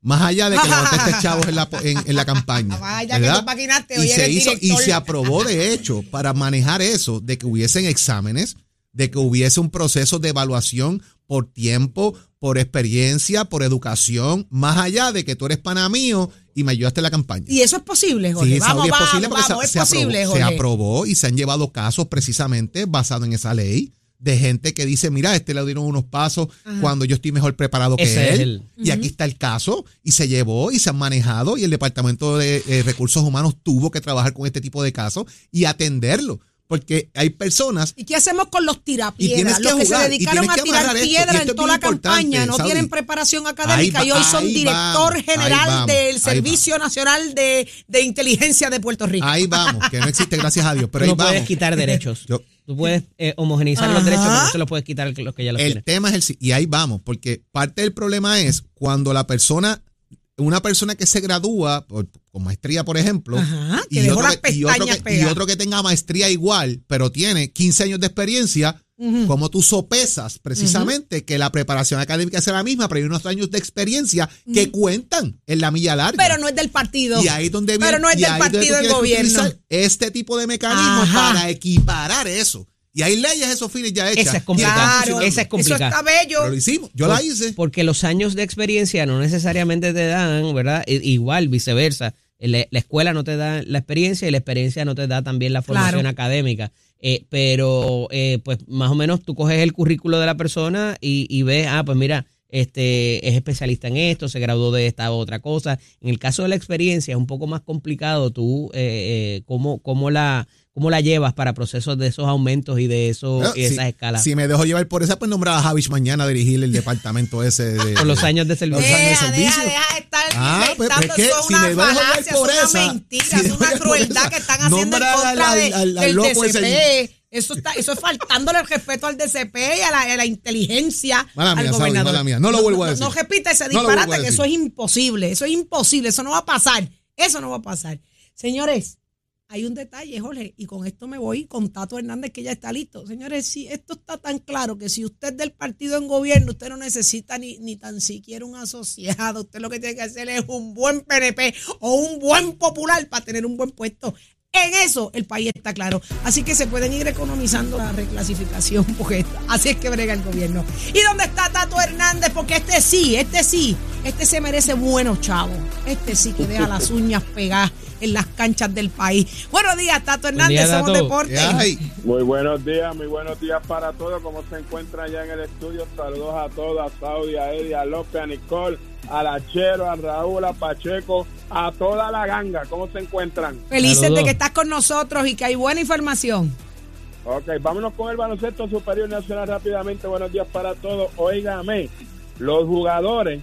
Más allá de que levantaste chavos en la, en, en la campaña. Vaya que ¿verdad? tú paquinaste, y hoy se eres hizo y se aprobó de hecho para manejar eso, de que hubiesen exámenes, de que hubiese un proceso de evaluación por tiempo, por experiencia, por educación, más allá de que tú eres pana mío y me ayudaste en la campaña. Y eso es posible, Jorge. Sí, vamos, es posible porque vamos, se, es se posible, aprobó, se Jorge. aprobó y se han llevado casos precisamente basados en esa ley de gente que dice, mira, este le dieron unos pasos cuando yo estoy mejor preparado que Ese él. Y aquí está el caso y se llevó y se han manejado y el Departamento de eh, Recursos Humanos tuvo que trabajar con este tipo de casos y atenderlo. Porque hay personas ¿Y qué hacemos con los tirapiedras? que Los que se jugar, dedicaron a tirar piedra en toda la campaña, no Saudi. tienen preparación académica y hoy son director vamos, general vamos, del Servicio Nacional de, de Inteligencia de Puerto Rico. ahí vamos, que no existe, gracias a Dios. Pero Tú ahí no puedes vamos. quitar derechos. Yo- Tú puedes eh, homogeneizar los derechos, pero no se los puedes quitar los que ya los El tienen. tema es el y ahí vamos, porque parte del problema es cuando la persona una persona que se gradúa por- con maestría, por ejemplo, Ajá, que dejó las que, y otro que- y pegadas. otro que tenga maestría igual, pero tiene 15 años de experiencia, como tú sopesas precisamente que la preparación académica sea la misma, pero hay unos años de experiencia que cuentan en la milla larga. Pero no es del partido. Y ahí donde Pero no es del partido del gobierno. Este tipo de mecanismos Ajá. para equiparar eso. Y hay leyes, esos fines ya hechas. Esa es complicada. Claro, Esa es complicada. Eso está bello. Pero lo hicimos. Yo la hice. Porque los años de experiencia no necesariamente te dan, ¿verdad? Igual, viceversa. La, la escuela no te da la experiencia y la experiencia no te da también la formación Claro. académica. Eh, pero, eh, pues, más o menos tú coges el currículo de la persona y, y ves, ah, pues mira, este es especialista en esto, se graduó de esta u otra cosa. En el caso de la experiencia es un poco más complicado tú, eh, eh, cómo, cómo, la, cómo la llevas para procesos de esos aumentos y de, esos, Bueno, y de si, esas escalas. si me dejo llevar por esa, pues nombrar a Javis mañana a dirigir el departamento ese de, Por los años de servicio. los años de Deja, servicio. deja, deja de estar Ah, pues, inventando. pues, que eso es si una me dejo llevar falacia, por es una mentira, si es una crueldad que están haciendo en contra al- de- al- al del loco ese DCP. Eso, está, eso es faltándole el respeto al DCP y a la, a la inteligencia Mala al mía, gobernador. mala mía. No lo vuelvo a decir. No, repita ese No lo vuelvo disparate, que eso es imposible. Eso es imposible. Eso no va a pasar. Eso no va a pasar. Señores, hay un detalle, Jorge, y con esto me voy con Tato Hernández, que ya está listo. Señores, si esto está tan claro que si usted es del partido en gobierno, usted no necesita ni, ni tan siquiera un asociado. Usted lo que tiene que hacer es un buen PNP o un buen popular para tener un buen puesto. En eso el país está claro. Así que se pueden ir economizando la reclasificación, porque así es que brega el gobierno. ¿Y dónde está Tato Hernández? Porque este sí, este sí, este se merece buenos chavos. Este sí que deja las uñas pegadas en las canchas del país. Buenos días, Tato Hernández, día, somos deporte. Muy buenos días, muy buenos días para todos. ¿Cómo se encuentran ya en el estudio? Saludos a todos, a Saudi, a Eddie, a López, a Nicole, a Lachero, a Raúl, a Pacheco, a toda la ganga. ¿Cómo se encuentran? Felices Saludos. de que estás con nosotros y que hay buena información. Ok, vámonos con el baloncesto superior nacional rápidamente. Buenos días para todos. Óigame, los jugadores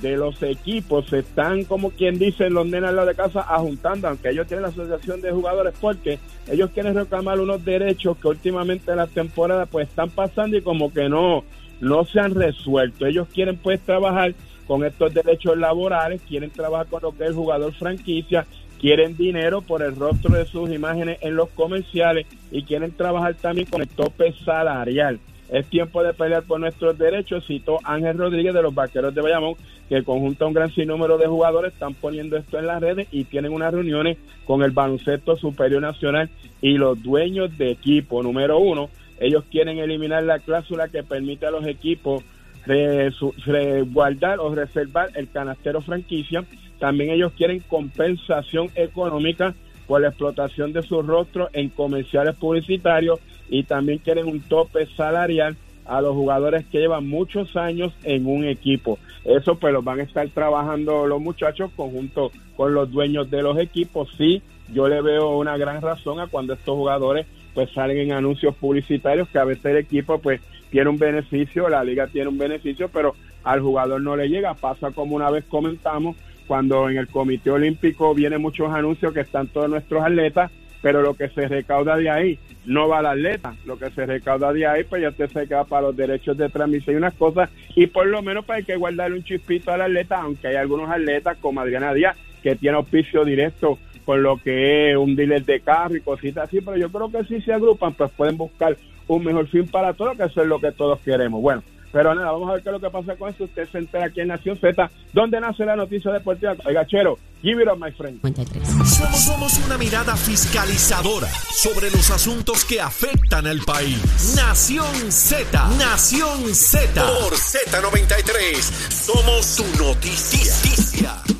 de los equipos se están, como quien dice, los nenas lado de casa, ajuntando, aunque ellos tienen la asociación de jugadores, porque ellos quieren reclamar unos derechos que últimamente en las temporadas pues están pasando y como que no, no se han resuelto. Ellos quieren pues trabajar con estos derechos laborales, quieren trabajar con lo que es el jugador franquicia, quieren dinero por el rostro de sus imágenes en los comerciales y quieren trabajar también con el tope salarial. Es tiempo de pelear por nuestros derechos, citó Ángel Rodríguez de los Vaqueros de Bayamón, que conjunta un gran sinnúmero de jugadores, están poniendo esto en las redes y tienen unas reuniones con el baloncesto superior nacional y los dueños de equipo. Número uno, ellos quieren eliminar la cláusula que permite a los equipos resguardar o reservar el canastero franquicia. También ellos quieren compensación económica por la explotación de su rostro en comerciales publicitarios y también quieren un tope salarial a los jugadores que llevan muchos años en un equipo. Eso pues lo van a estar trabajando los muchachos conjunto con los dueños de los equipos. Sí, yo le veo una gran razón a cuando estos jugadores pues salen en anuncios publicitarios que a veces el equipo pues tiene un beneficio, la liga tiene un beneficio, pero al jugador no le llega. Pasa como una vez comentamos cuando en el Comité Olímpico vienen muchos anuncios que están todos nuestros atletas, pero lo que se recauda de ahí no va al atleta, lo que se recauda de ahí pues ya usted se queda para los derechos de transmisión y unas cosas. Y por lo menos pues hay que guardarle un chispito al atleta, aunque hay algunos atletas como Adriana Díaz que tiene auspicio directo con lo que es un dealer de carro y cositas así, pero yo creo que si se agrupan pues pueden buscar un mejor fin para todos, que eso es lo que todos queremos. Bueno, pero nada, vamos a ver qué es lo que pasa con esto. Usted se entera aquí en Nación Z, donde nace la noticia deportiva. Oiga, Chero, give it up, my friend. 53. Somos, somos una mirada fiscalizadora sobre los asuntos que afectan al país. Nación Z, Nación Z. Por Z93, somos su noticia.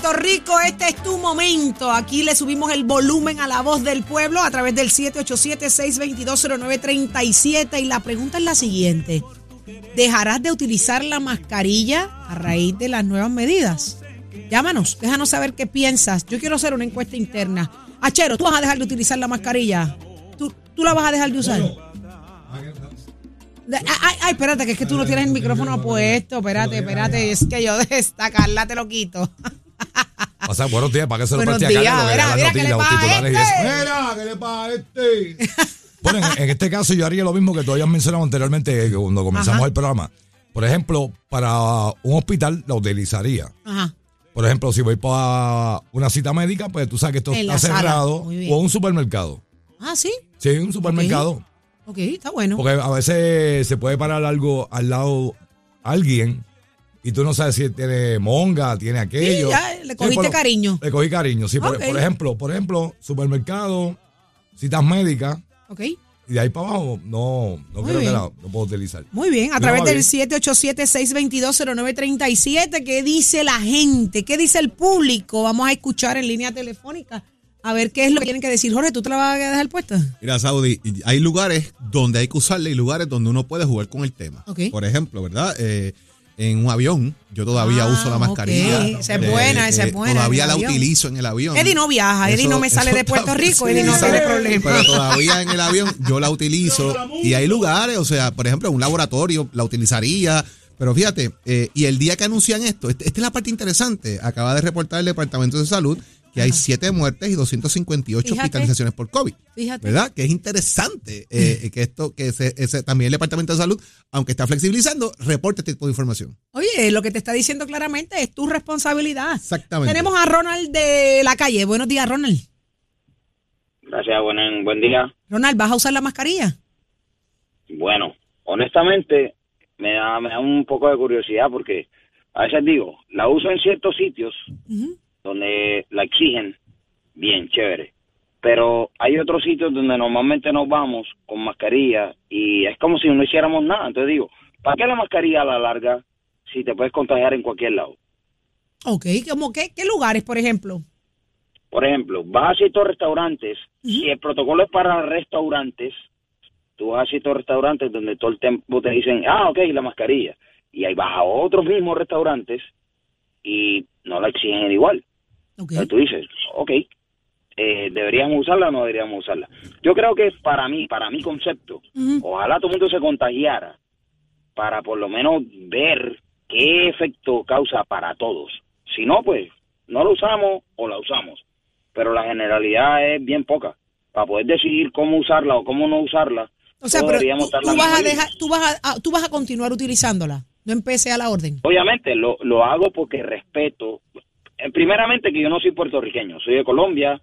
Puerto Rico, este es tu momento. Aquí le subimos el volumen a la voz del pueblo a través del 787-622-0937. Y la pregunta es la siguiente. ¿Dejarás de utilizar la mascarilla a raíz de las nuevas medidas? Llámanos, déjanos saber qué piensas. Yo quiero hacer una encuesta interna. Achero, ¿tú vas a dejar de utilizar la mascarilla? ¿Tú, tú la vas a dejar de usar? Ay, ay, espérate, que es que tú no tienes el micrófono puesto. Espérate, espérate, es que yo de esta Carla te lo quito. O sea, buenos días, ¿para qué se lo preste a Carlos? mira, mira, ¿qué le los pasa a titulares y eso. este? mira, ¿qué le pasa a este? Bueno, en, en este caso yo haría lo mismo que tú habías mencionado anteriormente, que cuando comenzamos Ajá. el programa. por ejemplo, para un hospital la utilizaría. Ajá. Por ejemplo, si voy para una cita médica, pues tú sabes que esto En está cerrado. O un supermercado. Ah, sí. Sí, un supermercado. Ok, está bueno. Porque a veces se puede parar algo al lado alguien y tú no sabes si tiene monga, tiene aquello. Sí, ya, le cogiste lo- cariño. Le cogí cariño, sí. Por, ejemplo, por ejemplo, supermercado, citas médicas, Ok. y de ahí para abajo no, no Muy creo bien. que la no puedo utilizar. Muy bien, a través del bien. 787-622-0937, ¿qué dice la gente? ¿Qué dice el público? Vamos a escuchar en línea telefónica a ver qué es lo que tienen que decir. Jorge, ¿tú te la vas a dejar puesta? Mira, Saudi, hay lugares donde hay que usarla y lugares donde uno puede jugar con el tema. Ok. Por ejemplo, ¿verdad? Eh, en un avión, yo todavía Ah, uso la mascarilla. Eh, Esa es buena, esa es buena, Todavía la avión. utilizo en el avión. Eddie no viaja, Eddie no me sale de Puerto Rico, Eddie no tiene problema. Pero todavía en el avión yo la utilizo y hay lugares, o sea, por ejemplo, en un laboratorio la utilizaría. Pero fíjate, eh, y el día que anuncian esto, este- esta es la parte interesante, acaba de reportar el Departamento de Salud que hay siete muertes y 258 Fíjate. hospitalizaciones por COVID. Fíjate. ¿Verdad? Que es interesante eh, que esto, que ese, ese- también el Departamento de Salud, aunque está flexibilizando, reporte este tipo de información. Oye, lo que te está diciendo claramente es tu responsabilidad. Exactamente. Tenemos a Ronald de la calle. Buenos días, Ronald. Gracias, buen, buen día. Ronald, ¿vas a usar la mascarilla? Bueno, honestamente, me da, me da un poco de curiosidad porque a veces digo, la uso en ciertos sitios donde la exigen, bien, chévere. Pero hay otros sitios donde normalmente nos vamos con mascarilla y es como si no hiciéramos nada. Entonces digo, ¿para qué la mascarilla a la larga si te puedes contagiar en cualquier lado? Ok, ¿cómo qué? ¿Qué lugares, por ejemplo? Por ejemplo, vas a ciertos restaurantes, si el protocolo es para restaurantes, tú vas a ciertos restaurantes donde todo el tiempo te dicen, ah, ok, la mascarilla. Y ahí vas a otros mismos restaurantes y no la exigen igual. Entonces tú dices, ok, eh, ¿deberíamos usarla o no deberíamos usarla? Yo creo que para mí, para mi concepto, ojalá todo el mundo se contagiara para por lo menos ver qué efecto causa para todos. Si no, pues no lo usamos o la usamos. Pero la generalidad es bien poca. Para poder decidir cómo usarla o cómo no usarla, O sea, pero deberíamos tú, estar tú la vas a misma dejar, tú vas a, a- tú vas a continuar utilizándola. No empecé a la orden. Obviamente lo, lo hago porque respeto, primeramente que yo no soy puertorriqueño, soy de Colombia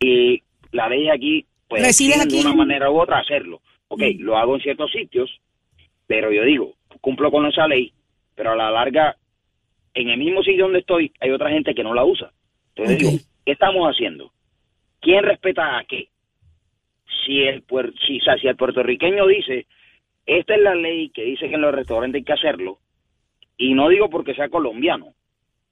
y la ley aquí, pues ¿Resides exigen de aquí? una manera u otra hacerlo. Ok, lo hago en ciertos sitios, pero yo digo, cumplo con esa ley, pero a la larga, en el mismo sitio donde estoy, hay otra gente que no la usa. Entonces Ok. digo, ¿qué estamos haciendo? ¿Quién respeta a qué? Si el, puer- si, o sea, si el puertorriqueño dice, esta es la ley que dice que en los restaurantes hay que hacerlo, y no digo porque sea colombiano.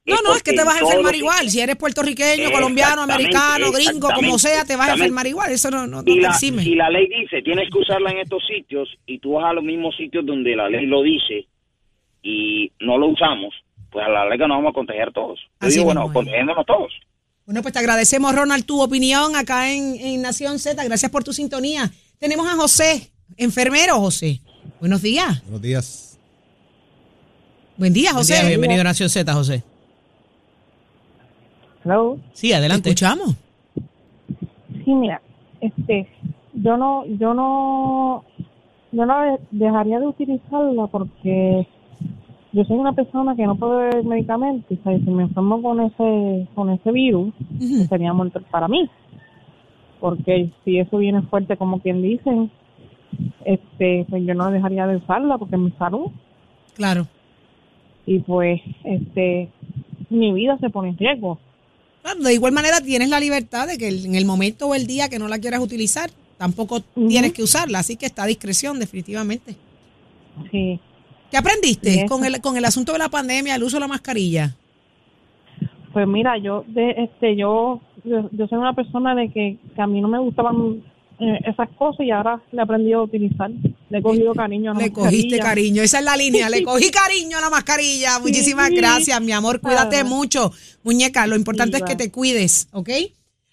No, no, es que te vas a enfermar igual. Si eres puertorriqueño, colombiano, americano, gringo, como sea, te vas a enfermar igual. Eso no, no, no y te la, exime. y la ley dice, tienes que usarla en estos sitios y tú vas a los mismos sitios donde la ley lo dice y no lo usamos, pues a la larga nos vamos a contagiar todos. Yo Así digo, bueno, es. contagiémonos todos. Bueno, pues te agradecemos, Ronald, tu opinión acá en, en Nación Z. Gracias por tu sintonía. Tenemos a José, enfermero José. Buenos días. Buenos días. Buen día, Buen José. día, bienvenido a Nación Z, José. Hello. Sí, Te adelante. escuchamos. Sí, mira, este, yo no, yo no, yo no de- dejaría de utilizarla porque yo soy una persona que no puede beber medicamentos, sea, si me enfermo con ese, con ese virus, sería muerto para mí, porque si eso viene fuerte como quien dicen, este, pues yo no dejaría de usarla porque es mi salud Claro. y pues, este, mi vida se pone en riesgo. Claro, de igual manera tienes la libertad de que en el momento o el día que no la quieras utilizar, tampoco tienes que usarla, así que está a discreción, definitivamente. Sí. ¿Qué aprendiste con el, con el asunto de la pandemia, el uso de la mascarilla? Pues mira, yo de este yo yo, yo soy una persona de que, que a mí no me gustaban eh, esas cosas y ahora le he aprendido a utilizar. Le he cogido cariño a la Le cogiste mascarilla. cariño, esa es la línea, le cogí cariño a la mascarilla. Muchísimas Sí. gracias, mi amor, cuídate Ah. mucho. Muñeca, lo importante es que te cuides, ¿ok?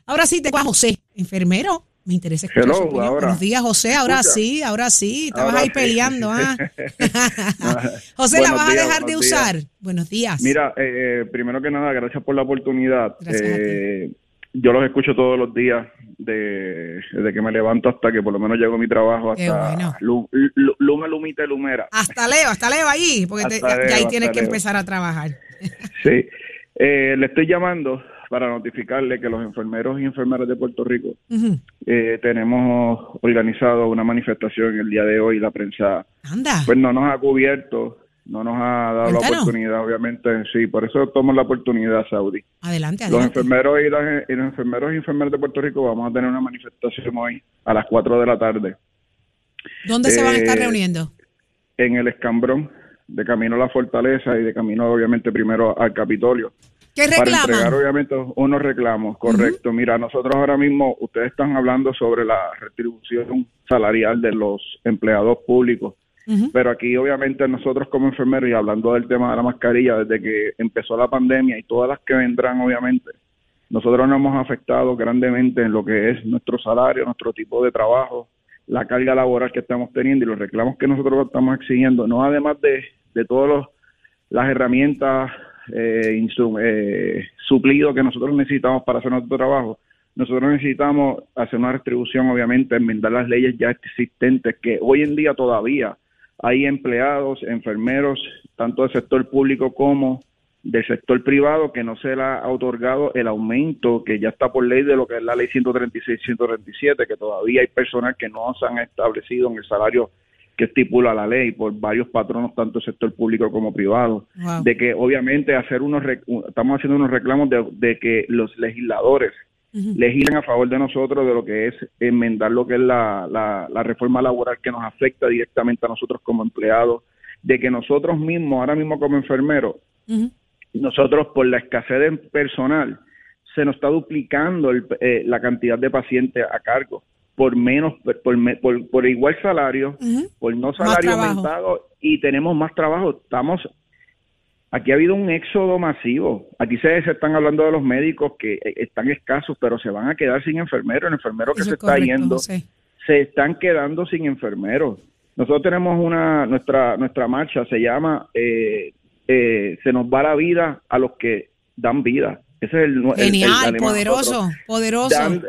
Ahora sí te a José, enfermero. Me interesa escuchar Hello, su opinión. ahora. Buenos días, José. Ahora ¿Escucha? sí, ahora sí. Estabas Ahora ahí sí. peleando, ¿ah? José, ¿la vas a dejar de días. usar? Buenos días. Mira, eh, primero que nada, gracias por la oportunidad. Gracias a ti. Yo los escucho todos los días, de, desde que me levanto hasta que por lo menos llego a mi trabajo, hasta bueno. lu- lu- luma, lumita y lumera. Hasta Leo, hasta Leo ahí, porque te- ya, ahí tienes que Leo. empezar a trabajar. Sí, Eh, le estoy llamando para notificarle que los enfermeros y enfermeras de Puerto Rico eh, tenemos organizado una manifestación el día de hoy. La prensa Anda. pues no nos ha cubierto, no nos ha dado la oportunidad, obviamente. Sí, por eso tomo la oportunidad, Saudi. Adelante, Los adelante. enfermeros y, las- y los enfermeros y enfermeras de Puerto Rico vamos a tener una manifestación hoy a las 4 de la tarde ¿Dónde se van a estar eh, reuniendo? en el Escambrón, de camino a la Fortaleza y de camino, obviamente, primero al Capitolio. ¿Qué Para entregar, reclaman? obviamente, unos reclamos, correcto. Mira, nosotros ahora mismo, ustedes están hablando sobre la retribución salarial de los empleados públicos. Pero aquí, obviamente, nosotros como enfermeros, y hablando del tema de la mascarilla, desde que empezó la pandemia y todas las que vendrán, obviamente, nosotros nos hemos afectado grandemente en lo que es nuestro salario, nuestro tipo de trabajo, la carga laboral que estamos teniendo y los reclamos que nosotros estamos exigiendo, no además de, de todas las herramientas, eh, eh, que nosotros necesitamos para hacer nuestro trabajo, nosotros necesitamos hacer una restribución, obviamente, enmendar las leyes ya existentes, que hoy en día todavía hay empleados, enfermeros, tanto del sector público como del sector privado, que no se le ha otorgado el aumento que ya está por ley de lo que es la ley 136-137, que todavía hay personal que no se han establecido en el salario que estipula la ley por varios patronos, tanto del sector público como privado Wow. de que obviamente hacer unos estamos haciendo unos reclamos de, de que los legisladores legislen a favor de nosotros de lo que es enmendar lo que es la, la, la reforma laboral que nos afecta directamente a nosotros como empleados, de que nosotros mismos, ahora mismo como enfermeros, nosotros por la escasez de personal se nos está duplicando el- eh, la cantidad de pacientes a cargo por menos por, por, por igual salario por no salario aumentado y tenemos más trabajo. Estamos aquí ha habido un éxodo masivo aquí se, se están hablando de los médicos que eh, están escasos pero se van a quedar sin enfermeros el enfermero que Eso se es está yendo José. se están quedando sin enfermeros. Nosotros tenemos una nuestra nuestra marcha se llama eh, eh, se nos va la vida a los que dan vida. Ese es el, el- el Genial, poderoso, poderoso. Dan-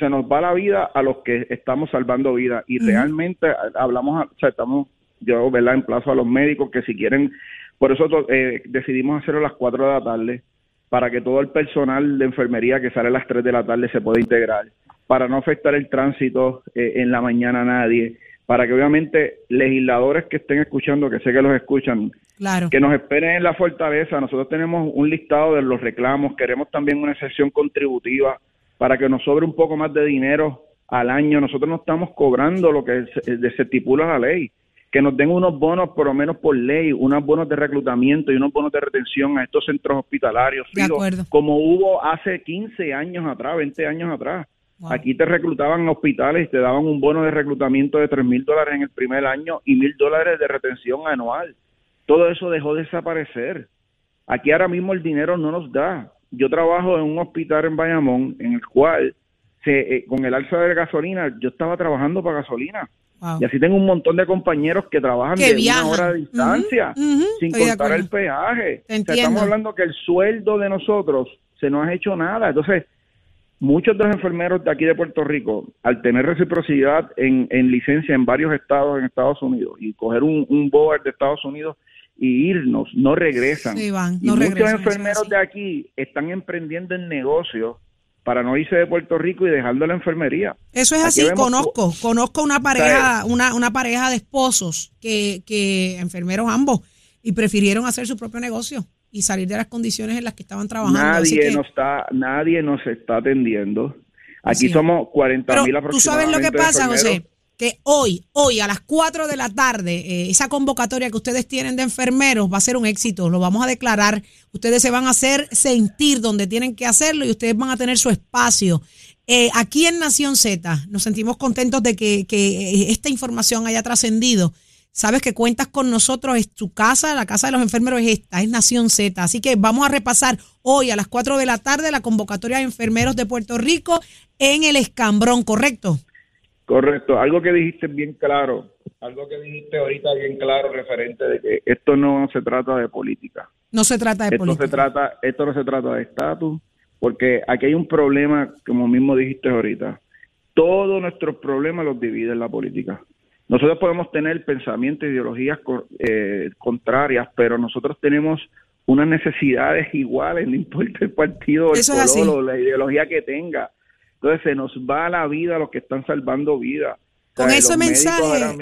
se, nos va la vida a los que estamos salvando vida y realmente a- hablamos, o sea, estamos yo, ¿verdad? Emplazo a los médicos que si quieren, por eso eh, decidimos hacerlo a las 4 de la tarde para que todo el personal de enfermería que sale a las 3 de la tarde se pueda integrar, para no afectar el tránsito eh, en la mañana a nadie, para que obviamente legisladores que estén escuchando, que sé que los escuchan, Claro. que nos esperen en la fortaleza. Nosotros tenemos un listado de los reclamos, queremos también una sesión contributiva para que nos sobre un poco más de dinero al año. Nosotros no estamos cobrando lo que se, se estipula la ley. Que nos den unos bonos, por lo menos por ley, unos bonos de reclutamiento y unos bonos de retención a estos centros hospitalarios, De acuerdo. como hubo hace 15 años atrás, 20 años atrás. Aquí te reclutaban en hospitales y te daban un bono de reclutamiento de 3 mil dólares en el primer año y mil dólares de retención anual. Todo eso dejó de desaparecer. Aquí ahora mismo el dinero no nos da. Yo trabajo en un hospital en Bayamón en el cual se, eh, con el alza de gasolina yo estaba trabajando para gasolina. Wow. Y así tengo un montón de compañeros que trabajan Que de viajan. una hora de distancia, sin estoy contar el peaje. O sea, estamos hablando que el sueldo de nosotros se nos ha hecho nada. Entonces, muchos de los enfermeros de aquí de Puerto Rico, al tener reciprocidad en, en licencia en varios estados en Estados Unidos y coger un, un board de Estados Unidos y irnos, no regresan. Sí, van, y no muchos regresan, enfermeros de aquí están emprendiendo en negocios para no irse de Puerto Rico y dejando la enfermería. Eso es Aquí así, vemos conozco, conozco una pareja, una, una pareja de esposos que, que enfermeros ambos y prefirieron hacer su propio negocio y salir de las condiciones en las que estaban trabajando. Nadie que- nos está, nadie nos está atendiendo. Aquí somos 40 Pero mil tú sabes lo que aproximadamente pasa. José, que hoy, hoy a las 4 de la tarde, eh, esa convocatoria que ustedes tienen de enfermeros va a ser un éxito, lo vamos a declarar, ustedes se van a hacer sentir donde tienen que hacerlo y ustedes van a tener su espacio. Eh, aquí en Nación Z nos sentimos contentos de que, que, eh, esta información haya trascendido. Sabes que cuentas con nosotros, es tu casa, la casa de los enfermeros es esta, es Nación Z. Así que vamos a repasar hoy a las 4 de la tarde la convocatoria de enfermeros de Puerto Rico en el Escambrón, ¿correcto? Correcto, algo que dijiste bien claro, algo que dijiste ahorita bien claro referente de que esto no se trata de política. No se trata de Esto política. se trata, esto no se trata de estatus porque aquí hay un problema, como mismo dijiste ahorita, todos nuestros problemas los divide la política. Nosotros podemos tener pensamientos, ideologías eh, contrarias, pero nosotros tenemos unas necesidades iguales, no importa el partido, el color o la ideología que tenga. Entonces se nos va la vida a los que están salvando vida. Con ese mensaje,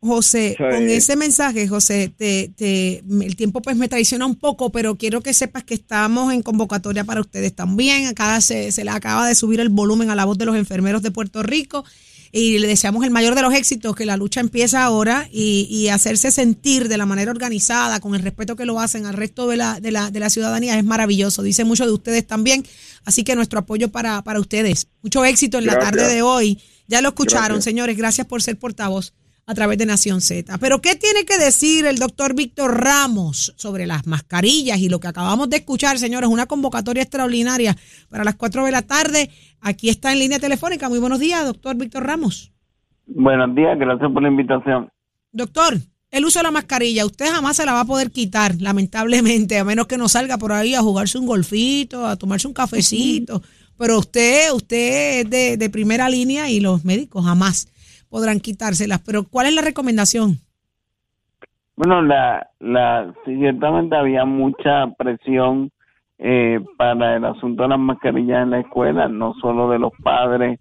José, con ese mensaje, José, te, te, el tiempo pues me traiciona un poco, pero quiero que sepas que estamos en convocatoria para ustedes también. Acá se, se le acaba de subir el volumen a la voz de los enfermeros de Puerto Rico y le deseamos el mayor de los éxitos, que la lucha empieza ahora y, y, hacerse sentir de la manera organizada, con el respeto que lo hacen al resto de la, de la, de la ciudadanía, es maravilloso. Dice mucho de ustedes también, así que nuestro apoyo para, para ustedes. Mucho éxito en la tarde de hoy. Ya lo escucharon, señores, gracias por ser portavoz a través de Nación Z. Pero ¿qué tiene que decir el doctor Víctor Ramos sobre las mascarillas y lo que acabamos de escuchar, señores? Una convocatoria extraordinaria para las 4 de la tarde. Aquí está en línea telefónica. Muy buenos días, doctor Víctor Ramos. Buenos días, gracias por la invitación. Doctor, el uso de la mascarilla, usted jamás se la va a poder quitar, lamentablemente, a menos que no salga por ahí a jugarse un golfito, a tomarse un cafecito. Pero usted, usted es de, de primera línea y los médicos jamás podrán quitárselas. Pero ¿cuál es la recomendación? Bueno, la, la ciertamente había mucha presión eh, para el asunto de las mascarillas en la escuela, no solo de los padres,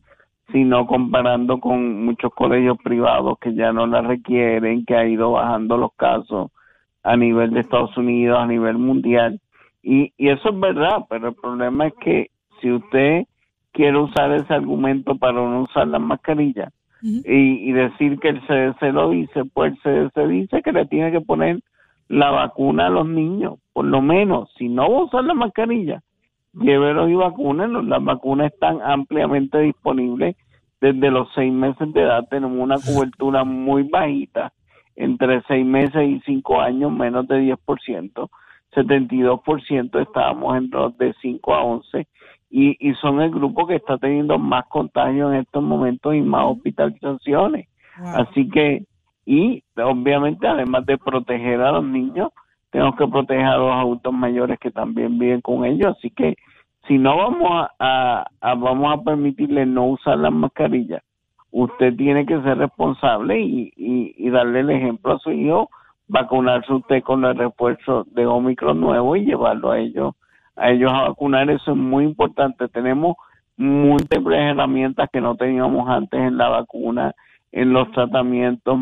sino comparando con muchos colegios privados que ya no la requieren, que ha ido bajando los casos a nivel de Estados Unidos, a nivel mundial. Y, y eso es verdad, pero el problema es que si usted quiere usar ese argumento para no usar las mascarillas, y, decir que el CDC lo dice, pues el CDC dice que le tiene que poner la vacuna a los niños, por lo menos, si no va a usar la mascarilla, llévelos y vacúnenlos, las vacunas están ampliamente disponibles desde los seis meses de edad, tenemos una cobertura muy bajita, entre seis meses y cinco años, menos de 10%, 72% estábamos en los de 5 a 11 y, y son el grupo que está teniendo más contagios en estos momentos y más hospitalizaciones. Así que, y obviamente además de proteger a los niños, tenemos que proteger a los adultos mayores que también viven con ellos. Así que si no vamos a, vamos a permitirle no usar las mascarillas, usted tiene que ser responsable y, y, darle el ejemplo a su hijo, vacunarse usted con el refuerzo de Omicron nuevo y llevarlo a ellos a ellos a vacunar, eso es muy importante. Tenemos múltiples herramientas que no teníamos antes en la vacuna, en los tratamientos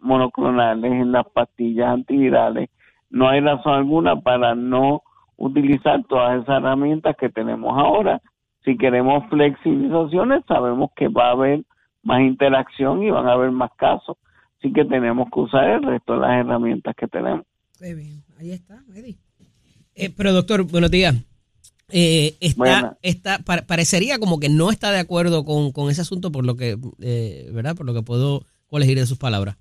monoclonales, en las pastillas antivirales. No hay razón alguna para no utilizar todas esas herramientas que tenemos ahora. Si queremos flexibilizaciones, sabemos que va a haber más interacción y van a haber más casos. Así que tenemos que usar el resto de las herramientas que tenemos. Muy bien, ahí está, Eddie. Eh, pero doctor, buenos días. Eh, está, está parecería como que no está de acuerdo con, con ese asunto por lo que, eh, ¿verdad? Por lo que puedo colegir de sus palabras.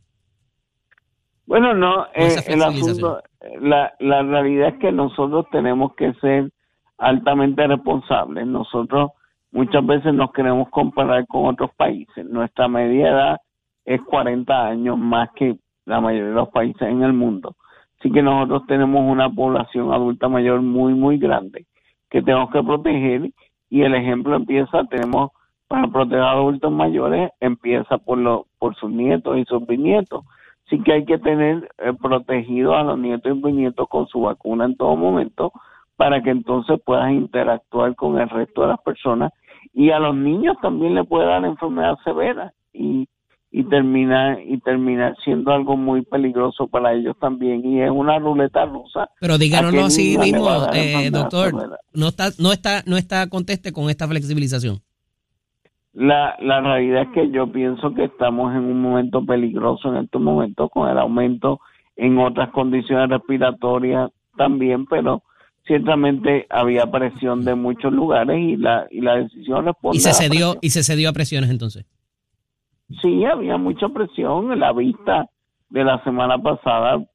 Bueno, no, eh, el asunto, la, la realidad es que nosotros tenemos que ser altamente responsables. Nosotros muchas veces nos queremos comparar con otros países. Nuestra media edad es 40 años más que la mayoría de los países en el mundo. Así que nosotros tenemos una población adulta mayor muy, muy grande que tenemos que proteger y el ejemplo empieza, tenemos para proteger a adultos mayores, empieza por, lo, por sus nietos y sus bisnietos. Así que hay que tener eh, protegidos a los nietos y bisnietos con su vacuna en todo momento para que entonces puedan interactuar con el resto de las personas y a los niños también le puede dar enfermedad severa y y termina y terminar siendo algo muy peligroso para ellos también y es una ruleta rusa. Pero díganoslo así mismo, eh, doctor, no está no está no está conteste con esta flexibilización. La, la realidad es que yo pienso que estamos en un momento peligroso en estos momentos con el aumento en otras condiciones respiratorias también, pero ciertamente había presión de muchos lugares y la y la decisión responde y se cedió y se cedió a presiones entonces sí había mucha presión en la vista de la semana pasada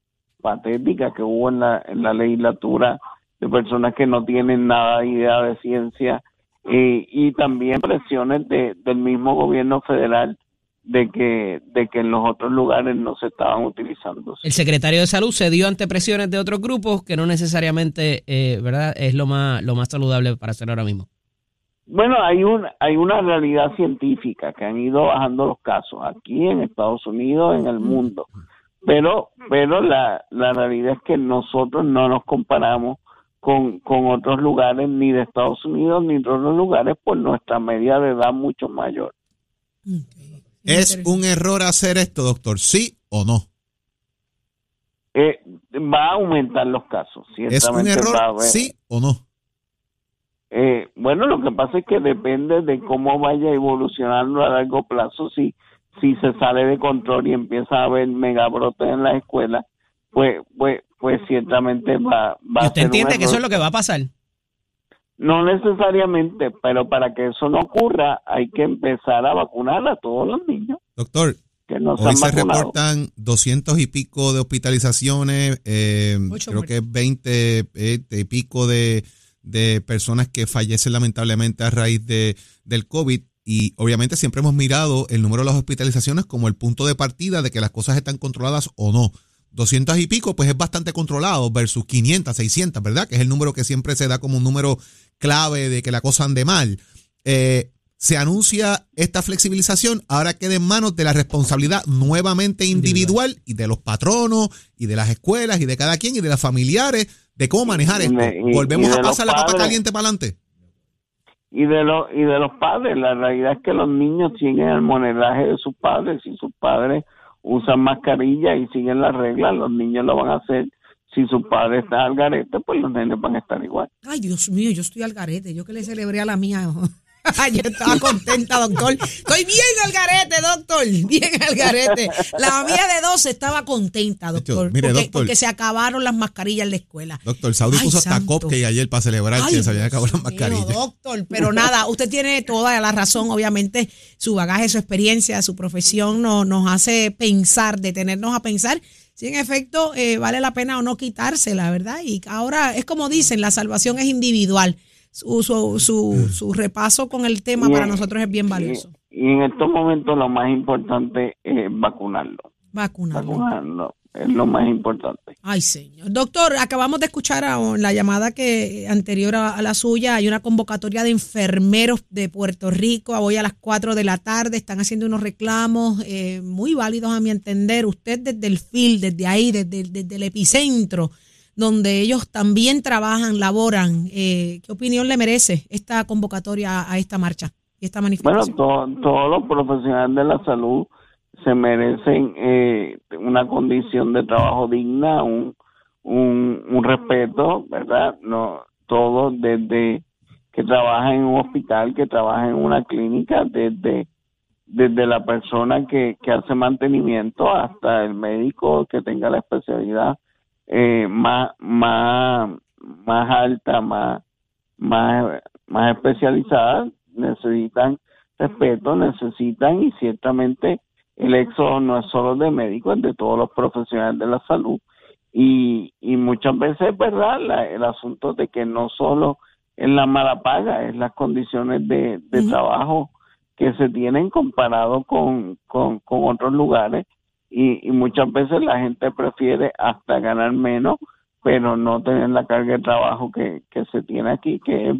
patética que hubo en la, en la legislatura de personas que no tienen nada de idea de ciencia eh, y también presiones de, del mismo gobierno federal de que de que en los otros lugares no se estaban utilizando. El secretario de salud se dio ante presiones de otros grupos que no necesariamente, eh, verdad, es lo más lo más saludable para hacer ahora mismo. Bueno, hay una, hay una realidad científica que han ido bajando los casos aquí en Estados Unidos, en el mundo. Pero, pero la, la realidad es que nosotros no nos comparamos con, con otros lugares, ni de Estados Unidos, ni de otros lugares, por nuestra media de edad mucho mayor. ¿Es un error hacer esto, doctor? ¿Sí o no? Eh, va a aumentar los casos. ¿Es un error? ¿Sí o no? Eh, bueno, lo que pasa es que depende de cómo vaya evolucionando a largo plazo. Si, si se sale de control y empieza a haber megabrotes en las escuelas, pues, pues, pues ciertamente va, va ¿Y a usted un entiende que eso es lo que va a pasar? No necesariamente, pero para que eso no ocurra hay que empezar a vacunar a todos los niños Doctor, que no se hoy han se vacunado. reportan 200 y pico de hospitalizaciones, eh, creo que 20 eh, y pico de, de personas que fallecen lamentablemente a raíz de, del COVID. Y obviamente siempre hemos mirado el número de las hospitalizaciones como el punto de partida de que las cosas están controladas o no. 200 y pico, pues es bastante controlado versus 500, 600, ¿verdad? Que es el número que siempre se da como un número clave de que la cosa ande mal. Eh, se anuncia esta flexibilización, ahora queda en manos de la responsabilidad nuevamente individual y de los patronos y de las escuelas y de cada quien y de las familiares de cómo manejar Y esto. y- Volvemos y a pasar la papa caliente para adelante. y de los y de los padres la realidad es que los niños siguen el modelaje de sus padres si sus padres usan mascarilla y siguen las reglas los niños lo van a hacer si sus padres están al garete pues los nenes van a estar igual Ay, Dios mío, yo estoy al garete. Yo que le celebré a la mía. Yo estaba contenta, doctor. Estoy bien al garete, doctor. Bien al garete. La mía de 12 estaba contenta, doctor. mire, porque, doctor. porque se acabaron las mascarillas en la escuela. Doctor, Saudi Ay, puso hasta santo. cupcake ayer para celebrar Ay, que se habían acabado las mascarillas. doctor, pero nada, usted tiene toda la razón, obviamente su bagaje, su experiencia, su profesión no- nos hace pensar, detenernos a pensar si en efecto eh, vale la pena o no quitársela, ¿verdad? Y ahora es como dicen, la salvación es individual. Su, su, su, su repaso con el tema Y para en- nosotros es bien valioso. y, en estos momentos lo más importante es vacunarlo Vacunarlo. vacunarlo es lo más importante Ay, señor. Doctor, acabamos de escuchar a- la llamada que anterior a, a la suya. Hay una convocatoria de enfermeros de Puerto Rico. Hoy a las 4 de la tarde están haciendo unos reclamos eh, muy válidos a mi entender. Usted desde el field, desde ahí, desde, desde el epicentro, donde ellos también trabajan, laboran. eh, ¿Qué opinión le merece esta convocatoria a, esta marcha y esta Bueno, manifestación? to- todos los profesionales de la salud se merecen eh, una condición de trabajo digna, un, un, un respeto, ¿verdad? No, todos desde que trabaja en un hospital, que trabaja en una clínica, desde, desde la persona que, que hace mantenimiento hasta el médico que tenga la especialidad eh, más, más, más alta, más, más, más especializada, necesitan respeto, necesitan y ciertamente el éxodo no es solo de médicos, es de todos los profesionales de la salud. Y, y muchas veces es verdad la- el asunto de que no solo es la mala paga, es las condiciones de, de trabajo que se tienen comparado con, con, con otros lugares y, y muchas veces la gente prefiere hasta ganar menos pero no tener la carga de trabajo que, que se tiene aquí que es